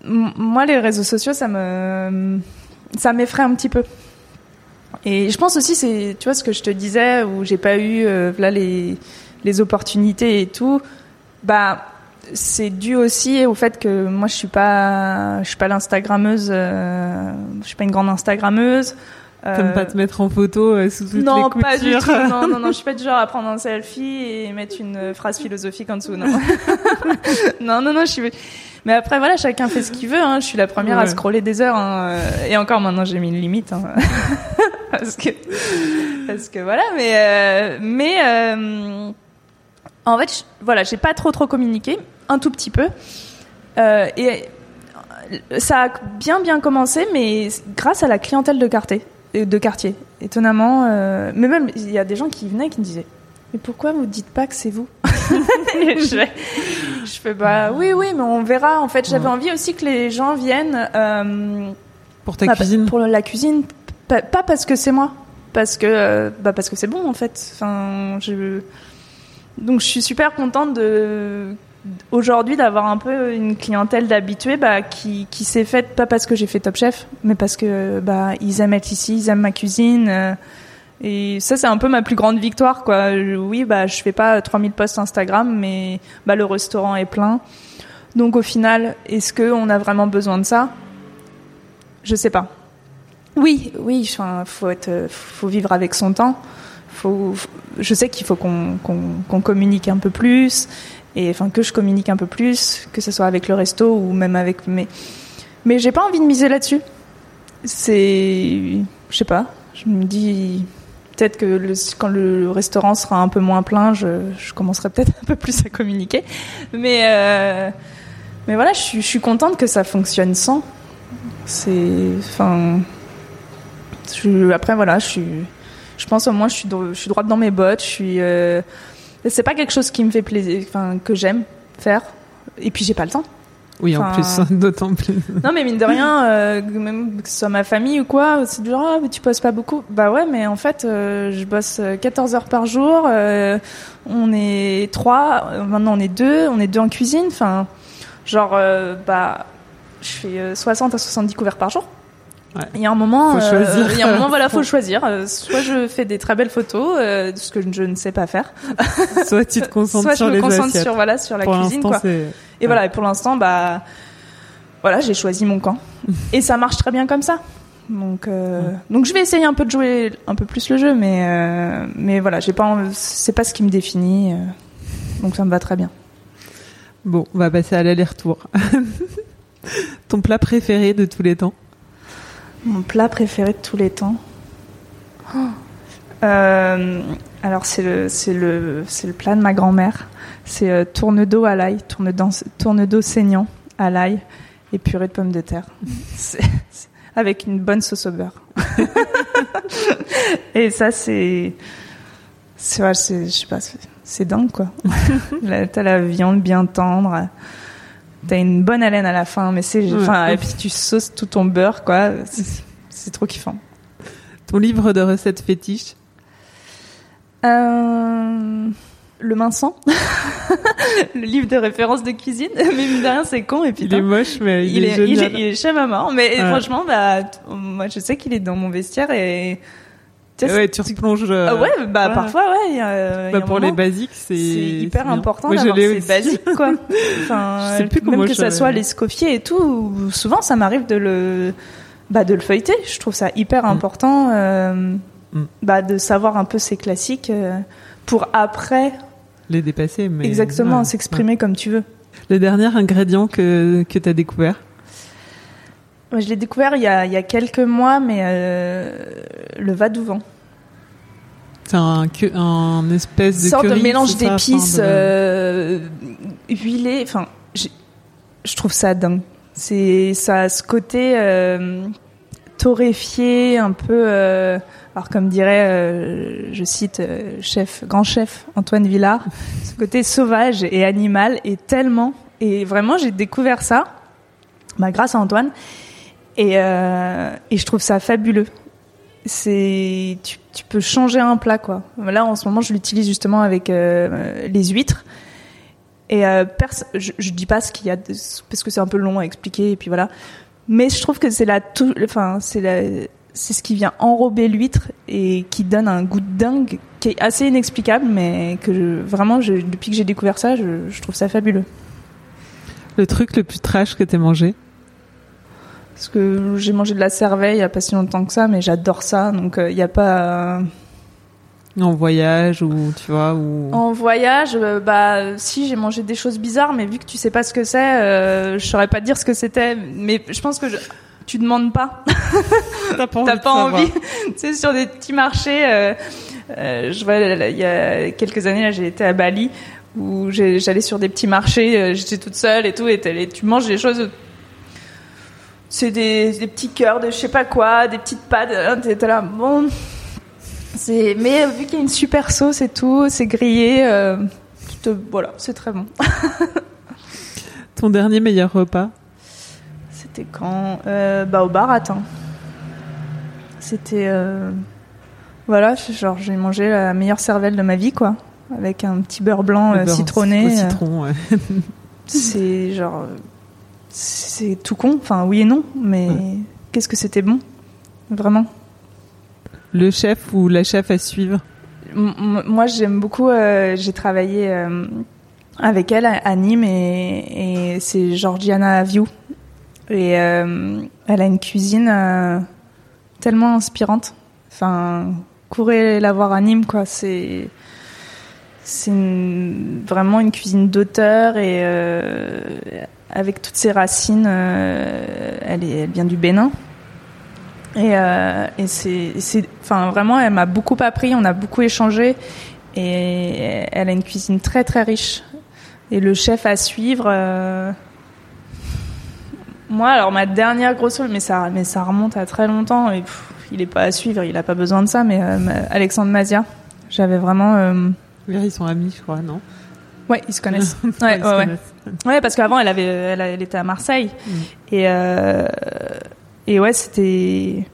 Speaker 2: moi les réseaux sociaux ça me ça m'effraie un petit peu. Et je pense aussi, c'est, tu vois, ce que je te disais, où j'ai pas eu euh, là les les opportunités et tout. Bah, c'est dû aussi au fait que moi je suis pas, je suis pas l'instagrammeuse, euh, je suis pas une grande instagrammeuse.
Speaker 1: Comme pas te mettre en photo euh, sous toutes
Speaker 2: non,
Speaker 1: les coutures.
Speaker 2: pas du tout. Non, non, non, je suis pas du genre à prendre un selfie et mettre une phrase philosophique en dessous. Non, non, non, non, je suis. Mais après, voilà, chacun fait ce qu'il veut. Hein. Je suis la première à scroller des heures. Hein. Et encore maintenant, j'ai mis une limite. Hein. parce que, parce que voilà. Mais, euh, mais euh, en fait, voilà, j'ai pas trop trop communiqué, un tout petit peu. Euh, et ça a bien bien commencé, mais grâce à la clientèle de quartier. De quartier. Étonnamment, euh, mais même il y a des gens qui venaient et qui me disaient mais pourquoi vous dites pas que c'est vous je, je fais bah oui oui mais on verra. En fait j'avais envie aussi que les gens viennent euh,
Speaker 1: pour ta cuisine
Speaker 2: pour la cuisine pas, parce que c'est moi parce que bah parce que c'est bon en fait. Enfin je donc je suis super contente de aujourd'hui d'avoir un peu une clientèle d'habitués bah, qui, qui s'est faite pas parce que j'ai fait Top Chef mais parce que bah ils aiment être ici ils aiment ma cuisine euh, et ça, c'est un peu ma plus grande victoire, quoi. oui, bah, je fais pas 3000 posts Instagram, mais bah, le restaurant est plein. Donc, au final, est-ce qu'on a vraiment besoin de ça? Je sais pas. Oui, oui, enfin, faut être, faut vivre avec son temps. Faut, je sais qu'il faut qu'on qu'on communique un peu plus, et enfin que je communique un peu plus, que ce soit avec le resto ou même avec mes. Mais j'ai pas envie de miser là-dessus. C'est, je sais pas. Je me dis, peut-être que quand le restaurant sera un peu moins plein, je, commencerai peut-être un peu plus à communiquer. Mais, euh, mais voilà, je suis, contente que ça fonctionne sans. Enfin, après voilà, je pense au moins je suis, je suis droite dans mes bottes. Je suis, euh, c'est pas quelque chose qui me fait plaisir, que j'aime faire. Et puis j'ai pas le temps.
Speaker 1: Oui, en plus, d'autant plus.
Speaker 2: non, mais mine de rien, euh, même que ce soit ma famille ou quoi, c'est du genre, ah, mais tu bosses pas beaucoup. Bah ouais, mais en fait, euh, je bosse 14 heures par jour, euh, on est trois, maintenant on est deux, on est deux en cuisine, enfin, genre, bah, je fais 60 à 70 couverts par jour. Ouais. Il y a un moment,
Speaker 1: euh,
Speaker 2: il y a un moment, voilà, faut choisir. Soit je fais des très belles photos, euh, ce que je ne sais pas faire.
Speaker 1: Soit tu te concentres
Speaker 2: Soit
Speaker 1: sur
Speaker 2: je me
Speaker 1: les
Speaker 2: concentre
Speaker 1: assiettes.
Speaker 2: sur voilà, sur la
Speaker 1: pour
Speaker 2: cuisine, quoi. Et voilà, et pour l'instant, bah, voilà, j'ai choisi mon camp. et ça marche très bien comme ça. Donc, euh, ouais. donc je vais essayer un peu de jouer un peu plus le jeu, mais euh, mais voilà, j'ai pas, c'est pas ce qui me définit. Euh, donc ça me va très bien.
Speaker 1: Bon, on va passer à l'aller-retour. Ton plat préféré de tous les temps?
Speaker 2: Mon plat préféré de tous les temps. Oh. Euh, alors c'est le c'est le c'est le plat de ma grand-mère. C'est euh, tourne-dos à l'ail, tourne-dos tourne saignant à l'ail et purée de pommes de terre. Avec une bonne sauce au beurre. et ça, c'est. C'est, je sais pas, c'est, dingue, quoi. T'as la viande bien tendre. T'as une bonne haleine à la fin, mais c'est. Enfin,
Speaker 1: Ouais.
Speaker 2: et puis tu sauces tout ton beurre, quoi. C'est, trop kiffant.
Speaker 1: Ton livre de recettes fétiche
Speaker 2: Euh, le Minsan. le livre de référence de cuisine. Mais mine de rien, c'est con. Et puis,
Speaker 1: Il est moche, mais il, est,
Speaker 2: il, est,
Speaker 1: génial.
Speaker 2: il est chez ma mort. Mais
Speaker 1: Ouais.
Speaker 2: franchement, bah, moi, je sais qu'il est dans mon vestiaire et. Tu
Speaker 1: Ouais, tu replonges. euh,
Speaker 2: Ah ouais, bah,
Speaker 1: ouais.
Speaker 2: parfois, ouais. il y a- il y
Speaker 1: Bah,
Speaker 2: a
Speaker 1: pour les basiques, c'est
Speaker 2: hyper important d'avoir ces basiques, quoi. Enfin,
Speaker 1: Je sais plus
Speaker 2: même que ça soit les scoffiers et tout, souvent ça m'arrive de le, bah, de le feuilleter. Je trouve ça hyper important, euh,
Speaker 1: Mm.
Speaker 2: bah, de savoir un peu ces classiques euh, pour après
Speaker 1: Les dépasser, mais.
Speaker 2: exactement s'exprimer comme tu veux.
Speaker 1: Le dernier ingrédient que, que tu as découvert?
Speaker 2: Je l'ai découvert il y a, il y a quelques mois, mais euh, le Vadouvant.
Speaker 1: C'est un, un espèce de
Speaker 2: sorte de mélange d'épices
Speaker 1: de-
Speaker 2: euh, huilées. Enfin, je trouve ça dingue. C'est ça a ce côté euh, torréfié, un peu. euh, alors comme dirait, je cite chef, grand chef Antoine Villard, ce côté sauvage et animal est tellement. Et vraiment, j'ai découvert ça, bah, grâce à Antoine, et, euh, et je trouve ça fabuleux. C'est tu, peux changer un plat quoi. Là en ce moment, je l'utilise justement avec euh, les huîtres. Et euh, je, je dis pas ce qu'il y a parce que c'est un peu long à expliquer et puis voilà. Mais je trouve que c'est la enfin c'est c'est ce qui vient enrober l'huître et qui donne un goût dingue qui est assez inexplicable mais que vraiment depuis que j'ai découvert ça, je, je trouve ça fabuleux.
Speaker 1: Le truc le plus trash que t'aies mangé?
Speaker 2: Parce que j'ai mangé de la cervelle il y a pas si longtemps que ça, mais j'adore ça donc euh, il y a pas euh,
Speaker 1: En voyage ou tu vois ou
Speaker 2: En voyage, euh, bah si j'ai mangé des choses bizarres, mais vu que tu sais pas ce que c'est, euh, je saurais pas te dire ce que c'était. Mais je pense que je... tu demandes pas,
Speaker 1: t'as pas de
Speaker 2: pas envie. tu sais sur des petits marchés, euh, euh, je vois il y a quelques années là j'ai été à Bali où j'allais sur des petits marchés, euh, j'étais toute seule et tout, et tu manges des choses. C'est des, des petits cœurs de je sais pas quoi, des petites pâtes. hein, T'es là, bon. C'est mais vu qu'il y a une super sauce et tout, c'est grillé. euh, te voilà, c'est très bon.
Speaker 1: Ton dernier meilleur repas
Speaker 2: C'était quand euh, Bah au baratin. C'était euh, voilà, genre j'ai mangé la meilleure cervelle de ma vie quoi, avec un petit beurre blanc
Speaker 1: beurre
Speaker 2: citronné.
Speaker 1: Au citron, ouais.
Speaker 2: C'est genre c'est tout con, enfin oui et non, mais
Speaker 1: Ouais.
Speaker 2: qu'est-ce que c'était bon, vraiment?
Speaker 1: Le chef ou la chef à suivre?
Speaker 2: M- Moi, j'aime beaucoup. euh, J'ai travaillé euh, avec elle à, Nîmes et, et c'est Georgiana Aviou. Et euh, elle a une cuisine euh, tellement inspirante. Enfin, courez la voir à Nîmes, quoi. C'est c'est vraiment une cuisine d'auteur et euh, avec toutes ses racines. euh, elle, est, elle vient du Bénin. Et, euh, et c'est, c'est, enfin vraiment, elle m'a beaucoup appris, on a beaucoup échangé, et elle a une cuisine très très riche. Et le chef à suivre, moi, alors ma dernière grosse, mais ça, mais ça remonte à très longtemps, et il est pas à suivre, il a pas besoin de ça, mais ma- Alexandre Mazia, j'avais vraiment,
Speaker 1: Ils sont amis, je crois, non
Speaker 2: ouais, ils se connaissent.
Speaker 1: Ouais,
Speaker 2: Ouais,
Speaker 1: ils se
Speaker 2: ouais, ouais.
Speaker 1: connaissent.
Speaker 2: Ouais, parce qu'avant, elle avait, elle, elle était à Marseille.
Speaker 1: Mm.
Speaker 2: Et, euh, et ouais, c'était.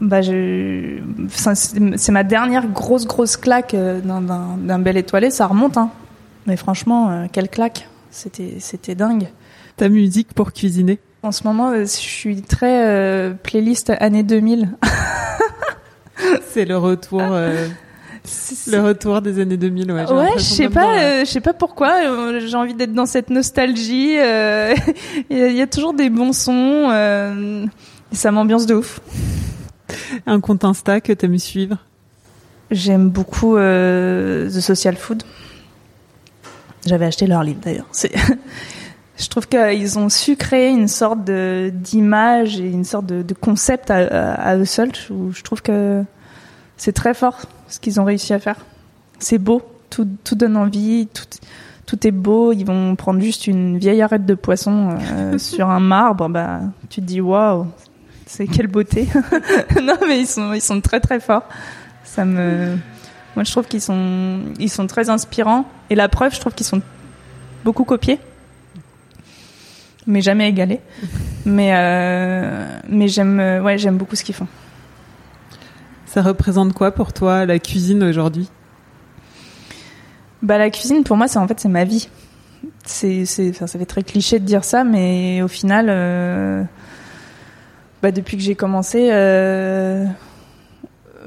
Speaker 2: Bah, je. enfin, c'est ma dernière grosse, grosse claque euh, d'un- bel étoilé. Ça remonte, hein. Mais franchement, euh, quelle claque. C'était c'était dingue.
Speaker 1: Ta musique pour cuisiner
Speaker 2: En ce moment, je suis très euh, playlist année 2000.
Speaker 1: C'est le retour, euh, le retour des années 2000. Ouais,
Speaker 2: Ouais, je sais pas, euh, je sais pas pourquoi. euh, J'ai envie d'être dans cette nostalgie. euh, Il y, a- il y a toujours des bons sons. et ça m'ambiance de ouf.
Speaker 1: Un compte Insta que t'aimes suivre?
Speaker 2: J'aime beaucoup The Social Food. J'avais acheté leur livre d'ailleurs. Je trouve qu'ils ont su créer une sorte d'image et une sorte de, de concept à, à, à eux seuls. Je, je trouve que c'est très fort ce qu'ils ont réussi à faire. C'est beau, tout, tout donne envie, tout, tout est beau. Ils vont prendre juste une vieille arête de poisson euh, sur un marbre. Bah, tu te dis waouh, c'est quelle beauté. non, mais ils sont, ils sont très très forts. Ça me, moi je trouve qu'ils sont, ils sont très inspirants. Et la preuve, je trouve qu'ils sont beaucoup copiés, mais jamais égalés. Mais, euh, mais j'aime, ouais, j'aime beaucoup ce qu'ils font.
Speaker 1: Ça représente quoi pour toi la cuisine aujourd'hui?
Speaker 2: Bah la cuisine pour moi c'est en fait c'est ma vie. C'est ça fait très cliché de dire ça mais au final euh, bah depuis que j'ai commencé euh,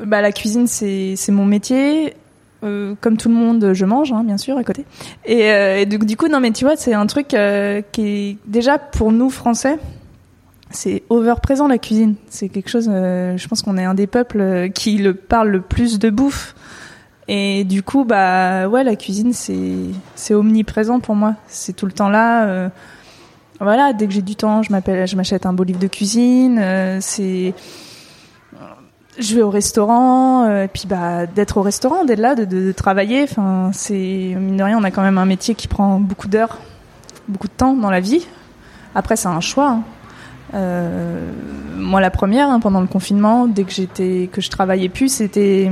Speaker 2: bah la cuisine c'est mon métier. Euh, comme tout le monde, je mange, hein, bien sûr, à côté. Et, et du, du coup, non, mais tu vois, c'est un truc qui est déjà pour nous Français, c'est over présent la cuisine. C'est quelque chose. euh, je pense qu'on est un des peuples qui le parle le plus de bouffe. Et du coup, bah ouais, la cuisine c'est omniprésent pour moi. C'est tout le temps là. euh, voilà, dès que j'ai du temps, je m'achète un beau livre de cuisine. euh, c'est je vais au restaurant, euh, et puis bah d'être au restaurant, d'être là, de travailler. Enfin, c'est mine de rien, on a quand même un métier qui prend beaucoup d'heures, beaucoup de temps dans la vie. Après, c'est un choix. hein. Euh, moi, la première, hein, pendant le confinement, dès que j'étais, que je travaillais plus, c'était,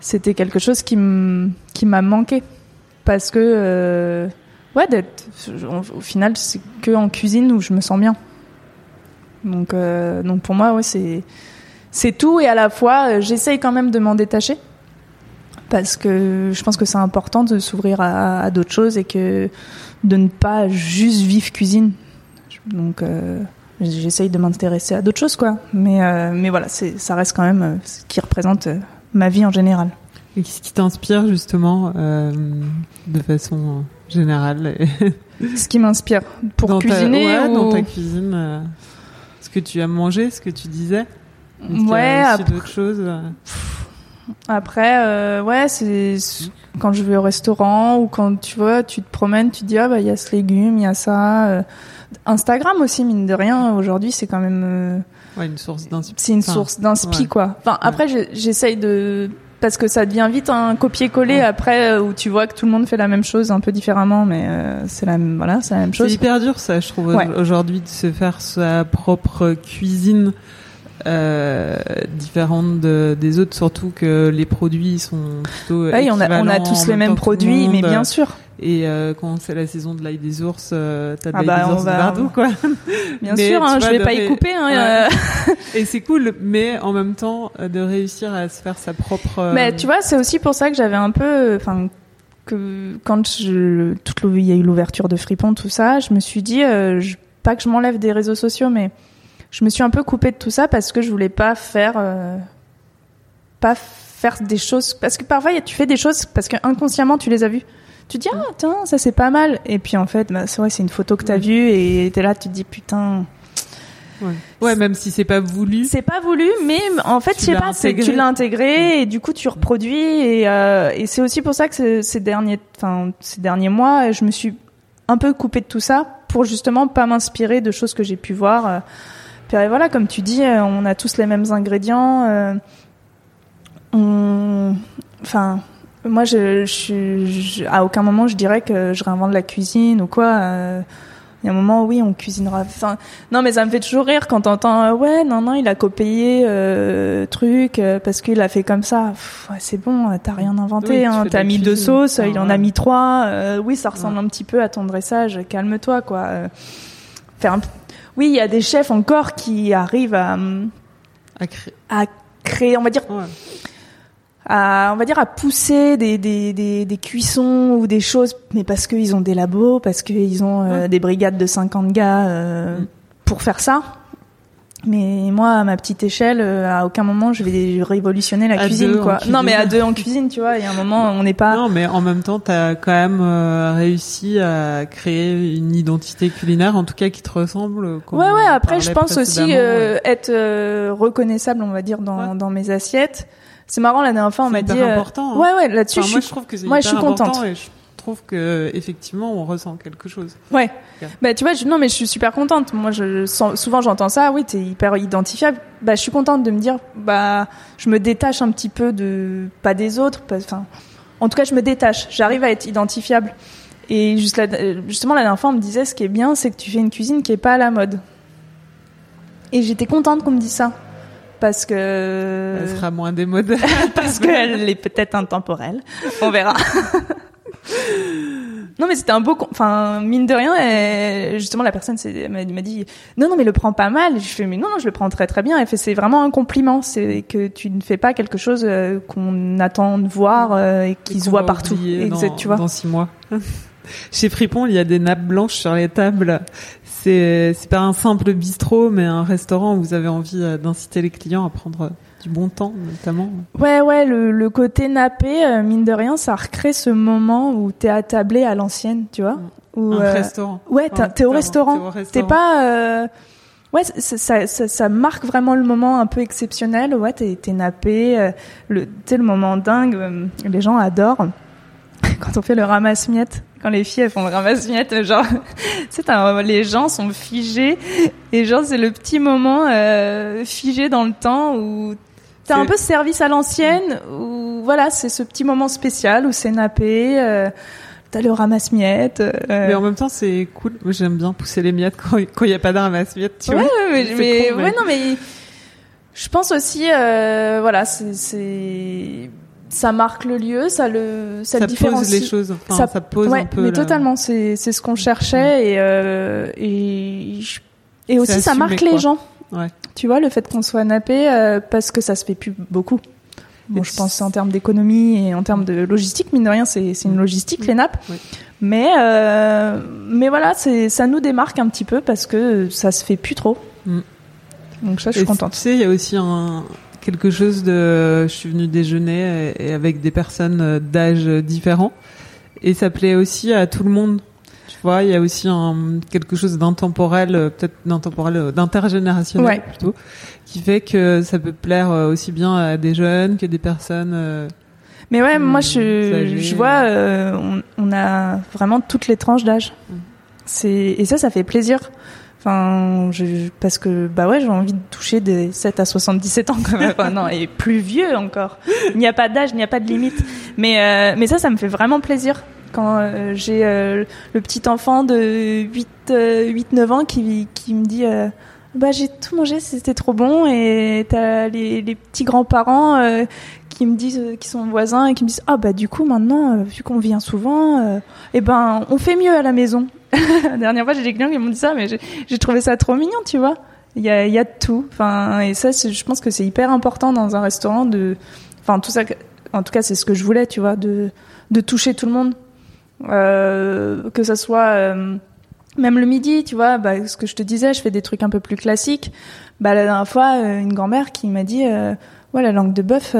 Speaker 2: c'était quelque chose qui qui m'a manqué parce que, euh, ouais, d'être, au final, c'est que en cuisine où je me sens bien. Donc, euh, donc pour moi, ouais, c'est, c'est tout et à la fois, j'essaye quand même de m'en détacher parce que je pense que c'est important de s'ouvrir à, d'autres choses et que de ne pas juste vivre cuisine. Donc j'essaye de m'intéresser à d'autres choses quoi. Mais euh, mais voilà, c'est ça reste quand même euh, ce qui représente euh, ma vie en général.
Speaker 1: Et qu'est-ce qui t'inspire justement euh, de façon générale
Speaker 2: Ce qui m'inspire pour
Speaker 1: dans ta,
Speaker 2: cuisiner
Speaker 1: ouais,
Speaker 2: ou...
Speaker 1: dans ta cuisine euh, Ce que tu aimes manger, ce que tu disais?
Speaker 2: Ouais, après-
Speaker 1: d'autres choses
Speaker 2: Après, euh, ouais, c'est quand je vais au restaurant ou quand tu vois, tu te promènes, tu te dis ah bah il y a ce légume, il y a ça. Instagram aussi mine de rien. Aujourd'hui, c'est quand même euh,
Speaker 1: Ouais, une source d'inspiration.
Speaker 2: c'est une source d'inspi
Speaker 1: ouais.
Speaker 2: quoi. Enfin après, j'essaye de parce que ça devient vite un copier-coller
Speaker 1: Ouais.
Speaker 2: après euh, où tu vois que tout le monde fait la même chose un peu différemment, mais euh, c'est la même- voilà, c'est la même
Speaker 1: C'est
Speaker 2: chose.
Speaker 1: hyper dur, ça, je trouve, aujourd'hui, de se faire sa propre cuisine euh, différente de- des autres, surtout que les produits sont plutôt
Speaker 2: Ouais, on a on a tous les
Speaker 1: même
Speaker 2: mêmes produits, mais bien sûr,
Speaker 1: Et euh, quand c'est la saison de l'ail des ours, euh, t'as de
Speaker 2: Ah bah,
Speaker 1: des ours de
Speaker 2: va-
Speaker 1: partout, quoi.
Speaker 2: bien
Speaker 1: Mais
Speaker 2: sûr. Hein, je vais
Speaker 1: de
Speaker 2: pas y couper. Hein,
Speaker 1: Ouais.
Speaker 2: euh,
Speaker 1: Et c'est cool, mais en même temps, euh, de réussir à se faire sa propre...
Speaker 2: Mais tu vois, c'est aussi pour ça que j'avais un peu, enfin, que quand je, toute il y a eu l'ouverture de Fripon, tout ça, je me suis dit, je- pas que je m'enlève des réseaux sociaux, mais je me suis un peu coupée de tout ça parce que je voulais pas faire, euh, pas faire des choses, parce que parfois tu fais des choses parce que inconsciemment tu les as vues. Tu te dis ah tiens ça c'est pas mal et puis en fait bah, c'est vrai c'est une photo que t'as vue et t'es là tu te dis putain
Speaker 1: Ouais. ouais, même si c'est pas voulu.
Speaker 2: c'est pas voulu, mais en fait,
Speaker 1: Tu
Speaker 2: je sais pas, c'est que tu l'as intégré et du coup tu reproduis et, euh, et c'est aussi pour ça que ces- ces derniers, enfin ces derniers mois, je me suis un peu coupée de tout ça pour justement pas m'inspirer de choses que j'ai pu voir. Puis voilà, comme tu dis, euh, on a tous les mêmes ingrédients. euh, on- Enfin, moi, je, je, je- à aucun moment je dirais que je réinvente la cuisine ou quoi. euh. Il y a un moment, oui, on cuisinera. Enfin, non, mais ça me fait toujours rire quand t'entends euh, ouais, non, non, il a copié euh, truc euh, parce qu'il a fait comme ça. Ouais, c'est bon, t'as rien inventé.
Speaker 1: Oui,
Speaker 2: hein, t'as mis deux sauces,
Speaker 1: Ah,
Speaker 2: il en
Speaker 1: ouais.
Speaker 2: a mis trois. oui, ça ressemble
Speaker 1: Ouais.
Speaker 2: un petit peu à ton dressage. Calme-toi, quoi. Oui, il y a des chefs encore qui arrivent à,
Speaker 1: à créer.
Speaker 2: à créer, on va dire,
Speaker 1: Ouais.
Speaker 2: à, on va dire à pousser des, des, des, des cuissons ou des choses, mais parce qu'ils ont des labos, parce qu'ils ont euh,
Speaker 1: Ouais.
Speaker 2: des brigades de 50 gars euh,
Speaker 1: Mm.
Speaker 2: pour faire ça. Mais moi, à ma petite échelle, euh, à aucun moment je vais révolutionner la
Speaker 1: À
Speaker 2: cuisine, quoi.
Speaker 1: cuisine.
Speaker 2: Non, mais à deux en cuisine, tu vois. Il y a un moment, on n'est pas.
Speaker 1: Non, mais en même temps, t'as quand même euh, réussi à créer une identité culinaire, en tout cas qui te ressemble. comme
Speaker 2: Ouais, ouais. Après, je pense aussi euh, être euh, reconnaissable, on va dire, dans,
Speaker 1: Ouais.
Speaker 2: dans mes assiettes. C'est marrant, la dernière fois, on m'a dit. euh,
Speaker 1: important, hein.
Speaker 2: Ouais, ouais. Là-dessus,
Speaker 1: Enfin,
Speaker 2: je
Speaker 1: moi,
Speaker 2: suis
Speaker 1: je trouve que c'est
Speaker 2: moi,
Speaker 1: hyper
Speaker 2: je suis contente.
Speaker 1: Je trouve que effectivement, on ressent quelque chose.
Speaker 2: Ouais. Bah tu vois, je, non mais je suis super contente. Moi, je souvent j'entends ça. Oui, t'es hyper identifiable. Bah je suis contente de me dire, bah je me détache un petit peu de pas des autres. Enfin, en tout cas, je me détache. J'arrive à être identifiable. Et juste justement, la dernière fois, on me disait, ce qui est bien, c'est que tu fais une cuisine qui est pas à la mode. Et j'étais contente qu'on me dise ça. Parce que...
Speaker 1: Elle sera moins démodée.
Speaker 2: parce qu'elle est peut-être intemporelle. On verra. non, mais c'était un beau, enfin, mine de rien, et justement, la personne m'a dit, non, non, mais le prends pas mal. Et je fais, mais non, non, je le prends très, très bien. Elle fait, c'est vraiment un compliment. C'est que tu ne fais pas quelque chose euh, qu'on attend de voir euh, et qui
Speaker 1: Et
Speaker 2: se voit partout. Exact,
Speaker 1: dans,
Speaker 2: tu vois.
Speaker 1: dans six mois. Chez Fripon, il y a des nappes blanches sur les tables. C'est c'est pas un simple bistrot, mais un restaurant où vous avez envie euh, d'inciter les clients à prendre du bon temps, notamment.
Speaker 2: Ouais, ouais, le, le côté nappé, euh, mine de rien, ça recrée ce moment où t'es attablé à l'ancienne, tu vois. Où,
Speaker 1: Un
Speaker 2: euh,
Speaker 1: restaurant.
Speaker 2: Ouais, t'es-
Speaker 1: Enfin,
Speaker 2: t'es au
Speaker 1: t'es
Speaker 2: restaurant.
Speaker 1: t'es
Speaker 2: T'es pas. euh, Ouais, ça, ça, ça, ça marque vraiment le moment un peu exceptionnel. Ouais, t'es t'es nappé. euh, Le, tu sais, le moment dingue. euh, Les gens adorent quand on fait le ramasse-miettes. Quand les filles elles font le ramasse-miettes, genre, sais, t'as- les gens sont figés et genre c'est le petit moment euh, figé dans le temps où t'as un peu ce service à l'ancienne. Où voilà, c'est ce petit moment spécial où c'est nappé. Euh, t'as le ramasse-miettes. euh,
Speaker 1: Mais en même temps, c'est cool. Moi, j'aime bien pousser les miettes quand il y a pas d'un ramasse-miettes, tu
Speaker 2: ouais,
Speaker 1: vois.
Speaker 2: ouais, mais,
Speaker 1: C'est
Speaker 2: mais-
Speaker 1: con, mais-
Speaker 2: ouais, non, mais je pense aussi, euh, voilà, c'est, ça marque le lieu, ça le, ça,
Speaker 1: Ça
Speaker 2: le
Speaker 1: pose les choses. Enfin, ça, pose
Speaker 2: ouais,
Speaker 1: un peu.
Speaker 2: mais totalement, c'est, c'est ce qu'on cherchait et, euh, et, aussi ça marque les gens.
Speaker 1: Ouais.
Speaker 2: Tu vois, le fait qu'on soit nappé, euh, parce que ça se fait plus beaucoup. Bon, je pense en termes d'économie et en termes de logistique, mine de rien, c'est, c'est une logistique, les nappes.
Speaker 1: Oui.
Speaker 2: Mais, euh, mais voilà, c'est, ça nous démarque un petit peu parce que ça se fait plus trop.
Speaker 1: Mm.
Speaker 2: Donc ça, je suis
Speaker 1: Et
Speaker 2: contente.
Speaker 1: Tu sais, il y a aussi un quelque chose de. Je suis venue déjeuner et, et avec des personnes euh, d'âge différents et ça plaît aussi à tout le monde. Il y a aussi un quelque chose d'intemporel, euh, peut-être d'intemporel, euh, d'intergénérationnel
Speaker 2: Ouais.
Speaker 1: plutôt, qui fait que ça peut plaire euh, aussi bien à des jeunes que des personnes.
Speaker 2: Mais ouais, moi je, vois, euh, on, on a vraiment toutes les tranches d'âge. C'est et ça, ça fait plaisir. Enfin, je, parce que bah ouais, j'ai envie de toucher des 7 à 77 ans quand même. Enfin, non, et plus vieux encore. Il n'y a pas d'âge, il n'y a pas de limite. Mais euh, mais ça, ça me fait vraiment plaisir quand euh, j'ai euh, le petit enfant de 8 euh, 8 9 ans qui qui me dit bah j'ai tout mangé, c'était trop bon. Et t'as les les petits grands-parents qui me disent qui sont voisins et qui me disent ah bah du coup maintenant vu qu'on vient souvent eh ben on fait mieux à la maison. La dernière fois j'ai des clients qui m'ont dit ça mais j'ai- trouvé ça trop mignon tu vois. Il y a y a tout. Enfin et ça je pense que c'est hyper important dans un restaurant de enfin tout ça en tout cas c'est ce que je voulais tu vois de de toucher tout le monde euh, que ça soit euh, même le midi, tu vois, bah, ce que je te disais, je fais des trucs un peu plus classiques. Bah, la dernière fois, euh, une grand-mère qui m'a dit, euh, ouais, la langue de bœuf,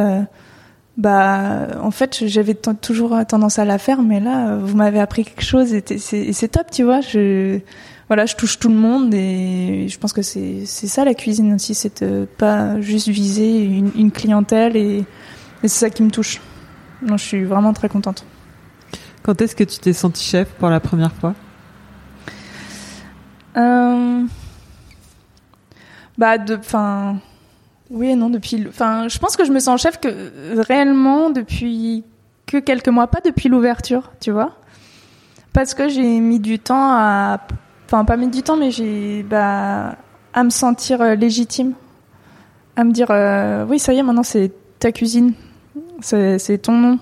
Speaker 2: bah, en fait, j'avais toujours tendance à la faire, mais là, vous m'avez appris quelque chose et c'est top, tu vois. Je, voilà, je touche tout le monde et je pense que c'est ça la cuisine aussi, c'est pas juste viser une, une clientèle et, et c'est ça qui me touche. Non, je suis vraiment très contente.
Speaker 1: Quand est-ce que tu t'es senti chef pour la première fois?
Speaker 2: Euh... Bah, de, enfin, oui non depuis, enfin, je pense que je me sens chef que réellement depuis que quelques mois, pas depuis l'ouverture, tu vois, parce que j'ai mis du temps à, enfin, pas mis du temps, mais j'ai, bah, à me sentir euh, légitime, à me dire, euh, oui, ça y est, maintenant c'est ta cuisine, c'est c'est ton nom.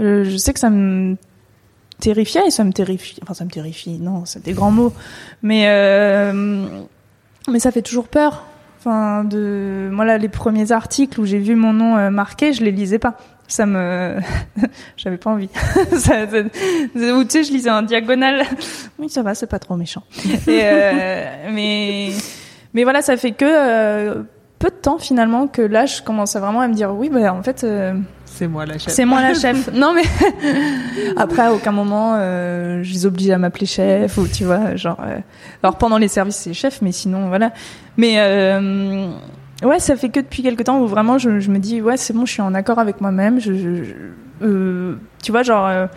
Speaker 2: Euh, je sais que ça me terrifiait et ça me terrifie, enfin, ça me terrifie, non, c'est des grands mots. Mais euh, mais ça fait toujours peur. Enfin, de moi là, les premiers articles où j'ai vu mon nom euh, marqué, je les lisais pas. Ça me, j'avais pas envie. ça, ça- ou tu sais, je lisais en diagonale. oui, ça va, c'est pas trop méchant. Et, euh, mais mais voilà, ça fait que euh, peu de temps finalement que là, je commence à vraiment à me dire oui, bah en fait.
Speaker 1: C'est moi la chef.
Speaker 2: c'est moi la chef. Non mais après à aucun moment euh, je les oblige à m'appeler chef ou tu vois genre euh, alors pendant les services c'est chef mais sinon voilà. Mais euh, ouais ça fait que depuis quelque temps où vraiment je, je me dis ouais c'est bon je suis en accord avec moi-même. Je, je- je- euh, tu vois genre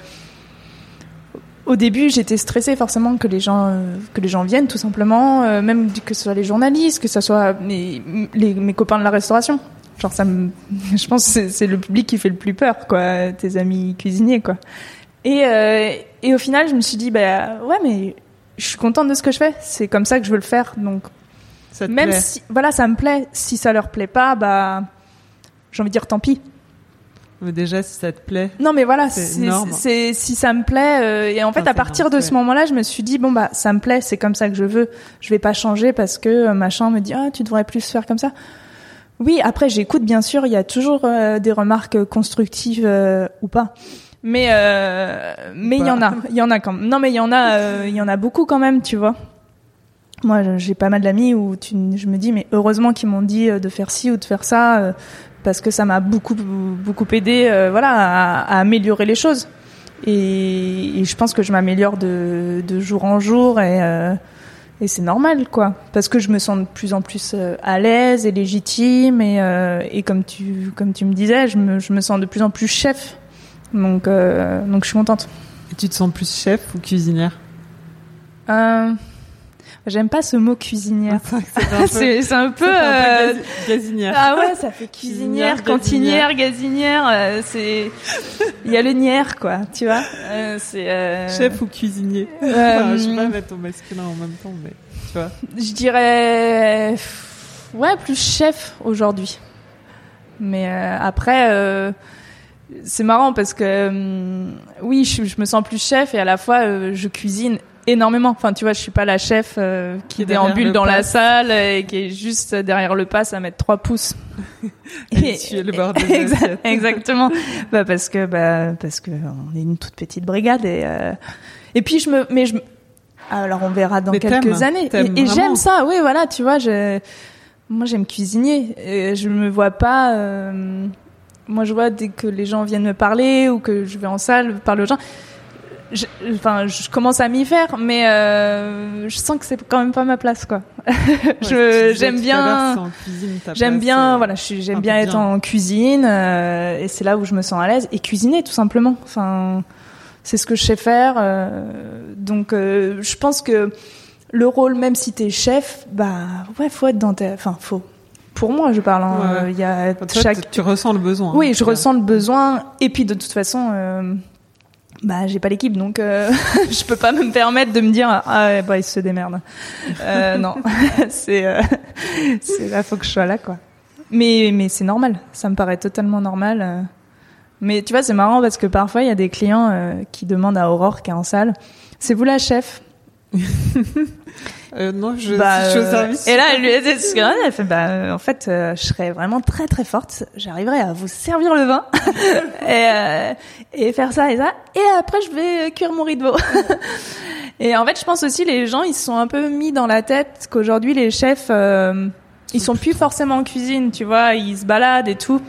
Speaker 2: au début, j'étais stressée forcément que les gens euh, que les gens viennent tout simplement, euh, même que ce soit les journalistes, que ce soit mes les, mes copains de la restauration. Genre ça me, je pense que c'est- le public qui fait le plus peur quoi, tes amis cuisiniers quoi. Et, euh, et au final, je me suis dit, bah ouais, mais je suis contente de ce que je fais. C'est comme ça que je veux le faire. Donc,
Speaker 1: Ça te
Speaker 2: même
Speaker 1: plaît
Speaker 2: si, voilà, ça me plaît. Si ça leur plaît pas, bah, j'ai envie de dire tant pis.
Speaker 1: Mais déjà, si ça te plaît,
Speaker 2: Non, mais voilà,
Speaker 1: C'est
Speaker 2: si ça me plaît. euh, et en fait,
Speaker 1: Enfin,
Speaker 2: à partir
Speaker 1: énorme,
Speaker 2: de ce moment-là, je me suis dit, bon, bah, ça me plaît, c'est comme ça que je veux. Je vais pas changer parce que euh, machin me dit, ah, tu devrais plus faire comme ça. Oui, après, j'écoute, bien sûr, il y a toujours euh, des remarques constructives euh, ou pas. Mais, euh, mais il y en a, il y en a quand même. Non, mais il y en a, euh, il y en a beaucoup quand même, tu vois. Moi, j'ai pas mal d'amis où tu, je me dis, mais heureusement qu'ils m'ont dit euh, de faire ci ou de faire ça, euh, parce que ça m'a beaucoup, beaucoup aidé, euh, voilà, à, à améliorer les choses. Et, et je pense que je m'améliore de, de jour en jour et, euh, et c'est normal, quoi. Parce que je me sens de plus en plus euh, à l'aise et légitime et, euh, et comme tu, comme tu me disais, je me, je me sens de plus en plus chef. Donc, euh, donc je suis contente.
Speaker 1: et tu te sens plus chef ou cuisinière?
Speaker 2: Euh, J'aime pas ce mot cuisinière.
Speaker 1: C'est que c'est un peu-
Speaker 2: un peu.
Speaker 1: c'est un peu
Speaker 2: euh,
Speaker 1: gazi- gazinière.
Speaker 2: Ah ouais, ça fait cuisinière, cantinière, gazinière. euh, c'est il y a le nière quoi, tu vois. Euh, c'est euh,
Speaker 1: Chef ou cuisinier
Speaker 2: euh,
Speaker 1: Enfin, Je sais pas mettre au masculin en même temps, mais tu vois.
Speaker 2: Je dirais ouais plus chef aujourd'hui. Mais euh, après euh, c'est marrant parce que hum, oui je, je me sens plus chef et à la fois euh, je cuisine énormément. Enfin tu vois je suis pas la chef euh, qui déambule
Speaker 1: le
Speaker 2: dans la salle et qui est juste derrière le pass à mettre trois pouces.
Speaker 1: Et essuyer le bord
Speaker 2: Exa-. Exactement. bah parce que bah parce que on est une toute petite brigade et euh, et puis je me mais je alors on verra dans
Speaker 1: Mais
Speaker 2: quelques années et, et j'aime ça. Oui voilà tu vois je moi j'aime cuisiner. Et je me vois pas. euh, moi je vois dès que les gens viennent me parler ou que je vais en salle parler aux gens. Je- Enfin, je commence à m'y faire, mais euh, je sens que c'est quand même pas ma place, quoi.
Speaker 1: Ouais,
Speaker 2: j'aime bien. J'aime bien, voilà, j'aime bien être
Speaker 1: bien.
Speaker 2: en cuisine euh, et c'est là où je me sens à l'aise et cuisiner tout simplement. Enfin, c'est ce que je sais faire. euh, donc, euh, je pense que le rôle, même si t'es chef, bah ouais, faut être dans tes, enfin, faut. Pour moi, je parle. hein,
Speaker 1: Ouais.
Speaker 2: y a chaque.
Speaker 1: tu- ressens le besoin.
Speaker 2: Oui,
Speaker 1: en
Speaker 2: je ressens le besoin et puis de toute façon. Bah, j'ai pas l'équipe, donc euh, je peux pas me permettre de me dire ah bah il se démerde. Euh, non, c'est euh, c'est là faut que je sois là quoi. Mais mais c'est normal, ça me paraît totalement normal. euh. Mais tu vois, c'est marrant parce que parfois il y a des clients euh, qui demandent à Aurore qui est en salle, c'est vous la chef?
Speaker 1: Euh, non, je,
Speaker 2: Bah,
Speaker 1: suis au
Speaker 2: euh,
Speaker 1: service.
Speaker 2: Et là, elle lui a dit ce elle fait bah euh, en fait, euh, je serais vraiment très très forte. J'arriverai à vous servir le vin et euh, et faire ça et ça. Et après, je vais cuire mon riz de veau. et en fait, je pense aussi les gens, ils se sont un peu mis dans la tête qu'aujourd'hui les chefs, ils sont plus forcément en cuisine, tu vois, ils se baladent et tout.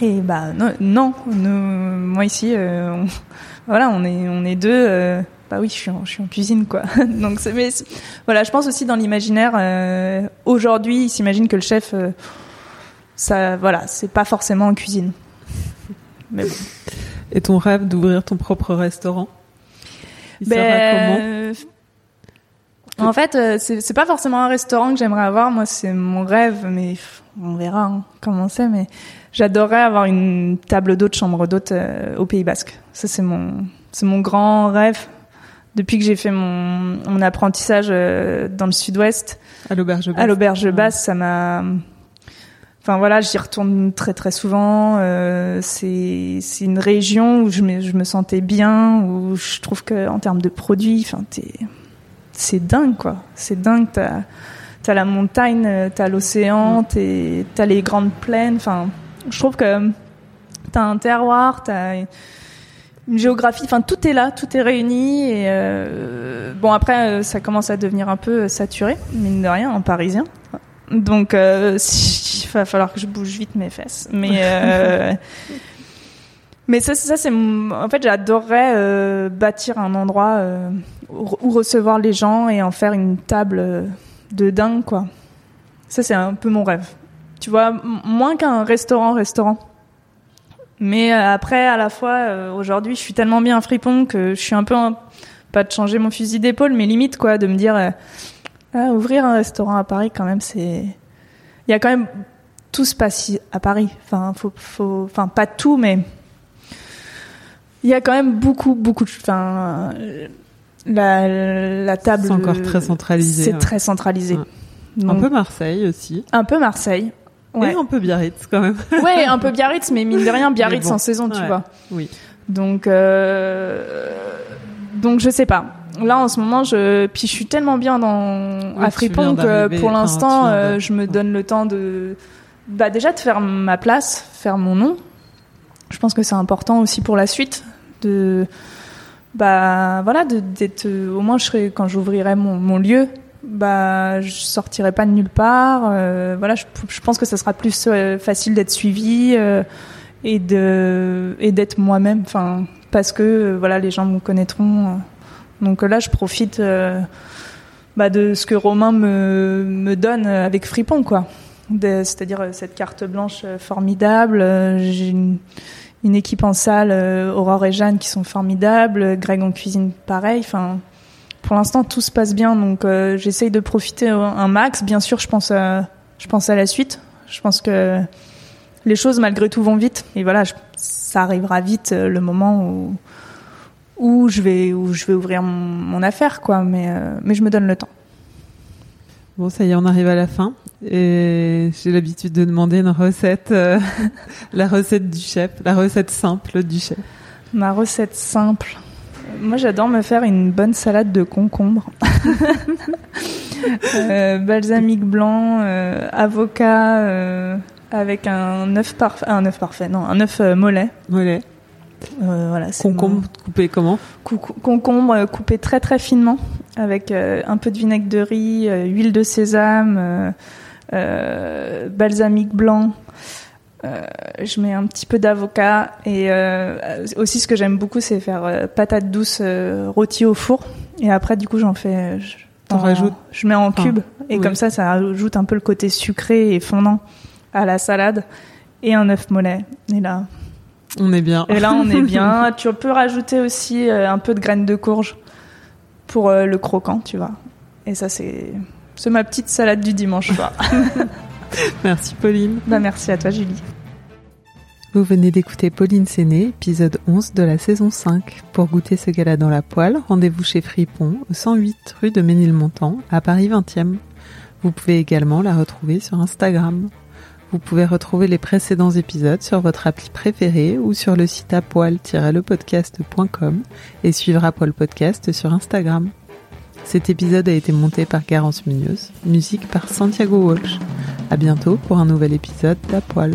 Speaker 2: Et bah non, non nous, moi ici, on- voilà, on est on est deux. Euh, bah oui, je suis en, je suis en cuisine quoi. Donc mais voilà, je pense aussi dans l'imaginaire euh, aujourd'hui, ils s'imaginent que le chef, euh, ça, voilà, c'est pas forcément en cuisine. Mais bon.
Speaker 1: Et ton rêve d'ouvrir ton propre restaurant? Il sera comment?
Speaker 2: Ben, en fait, euh, c'est pas forcément un restaurant que j'aimerais avoir. Moi, c'est mon rêve, mais on verra hein, comment c'est. Mais j'adorerais avoir une table d'hôte, chambre d'hôte euh, au Pays Basque. Ça, c'est mon, c'est mon grand rêve. Depuis que j'ai fait mon, mon apprentissage euh, dans le Sud-Ouest,
Speaker 1: À l'auberge basse.
Speaker 2: à l'auberge basse, ça m'a. Enfin voilà, j'y retourne très très souvent. Euh, c'est c'est une région où je me je me sentais bien, où je trouve que en termes de produits, enfin t'es c'est dingue quoi. C'est dingue. T'as t'as la montagne, euh, t'as l'océan, t'es- t'as les grandes plaines. Enfin, je trouve que t'as un terroir, t'as une géographie, enfin tout est là, tout est réuni et euh, bon après euh, ça commence à devenir un peu saturé mine de rien en parisien. Donc euh, il va falloir que je bouge vite mes fesses. Mais euh, mais ça ça c'est en fait j'adorerais euh, bâtir un endroit euh, où recevoir les gens et en faire une table euh, de dingue quoi. Ça c'est un peu mon rêve. Tu vois, moins qu'un restaurant restaurant. Mais euh, après, à la fois, euh, aujourd'hui, je suis tellement bien fripon que je suis un peu, pas de changer mon fusil d'épaule, mais limite, quoi, de me dire, euh, ah, ouvrir un restaurant à Paris, quand même, c'est, il y a quand même, tout se passe à Paris. Enfin, faut, faut, enfin, pas tout, mais il Il y a quand même beaucoup, beaucoup de. Enfin, la, la table.
Speaker 1: C'est encore très centralisé.
Speaker 2: C'est
Speaker 1: ouais.
Speaker 2: très centralisé.
Speaker 1: Ouais.
Speaker 2: Donc,
Speaker 1: Un peu Marseille aussi.
Speaker 2: un peu Marseille. Ouais.
Speaker 1: Et un peu Biarritz quand même.
Speaker 2: ouais, un peu Biarritz, mais mine de rien, Biarritz
Speaker 1: bon,
Speaker 2: en saison, tu
Speaker 1: ouais.
Speaker 2: vois.
Speaker 1: Oui.
Speaker 2: Donc, euh, donc je sais pas. Là, en ce moment, je, puis je suis tellement bien dans
Speaker 1: Oui,
Speaker 2: à Fripon que pour l'instant, euh, je me donne le temps de, bah déjà de faire ma place, faire mon nom. Je pense que c'est important aussi pour la suite de, bah voilà, de d'être. Au moins, je serai quand j'ouvrirai mon, mon lieu. Bah, je sortirai pas de nulle part. euh, voilà, je, pense que ça sera plus euh, facile d'être suivi euh, et de et d'être moi-même. Enfin, parce que voilà, les gens me connaîtront. Donc là, je profite bah, de ce que Romain me me donne avec Fripon, quoi. C'est-à-dire cette carte blanche formidable. J'ai une, une équipe en salle, Aurore et Jeanne, qui sont formidables. Greg en cuisine, pareil. Enfin, pour l'instant, tout se passe bien, donc euh, j'essaye de profiter un max. Bien sûr, je pense à, je pense à la suite. Je pense que les choses, malgré tout, vont vite. Et voilà, je- ça arrivera vite euh, le moment où où je vais où je vais ouvrir mon, mon affaire, quoi. Mais euh, mais je me donne le temps.
Speaker 1: Bon, ça y est, on arrive à la fin. Et j'ai l'habitude de demander une recette, euh, la recette du chef, la recette simple du chef.
Speaker 2: Ma recette simple. Moi, j'adore me faire une bonne salade de concombre. Euh, balsamique blanc, euh, avocat, euh, avec un œuf parfait, un œuf parfait, non, un œuf mollet.
Speaker 1: Mollet.
Speaker 2: Voilà,
Speaker 1: Concombre coupé comment
Speaker 2: cou- concombre coupé très très finement, avec un peu de vinaigre de riz, huile de sésame, balsamique blanc. Euh, je mets un petit peu d'avocat et euh, aussi ce que j'aime beaucoup c'est faire euh, patates douces euh, rôties au four. Et après du coup j'en fais je, en-
Speaker 1: rajoutes
Speaker 2: je mets en cubes et
Speaker 1: oui.
Speaker 2: comme ça ça ajoute un peu le côté sucré et fondant à la salade. Et un œuf mollet. Et là
Speaker 1: On est bien.
Speaker 2: et là on est bien. Tu peux rajouter aussi un peu de graines de courge pour le croquant tu vois. Et ça c'est c'est ma petite salade du dimanche soir
Speaker 1: Merci Pauline.
Speaker 2: bah merci à toi Julie
Speaker 1: Vous venez d'écouter Pauline Séné, épisode 11 de la saison 5. Pour goûter ce gala dans la poêle, rendez-vous chez Fripon, au 108 rue de Ménilmontant, à Paris 20e. Vous pouvez également la retrouver sur Instagram. Vous pouvez retrouver les précédents épisodes sur votre appli préférée ou sur le site apoil-lepodcast.com et suivre Apoil Podcast sur Instagram. Cet épisode a été monté par Garance Munoz, musique par Santiago Walsh. À bientôt pour un nouvel épisode d'Apoil.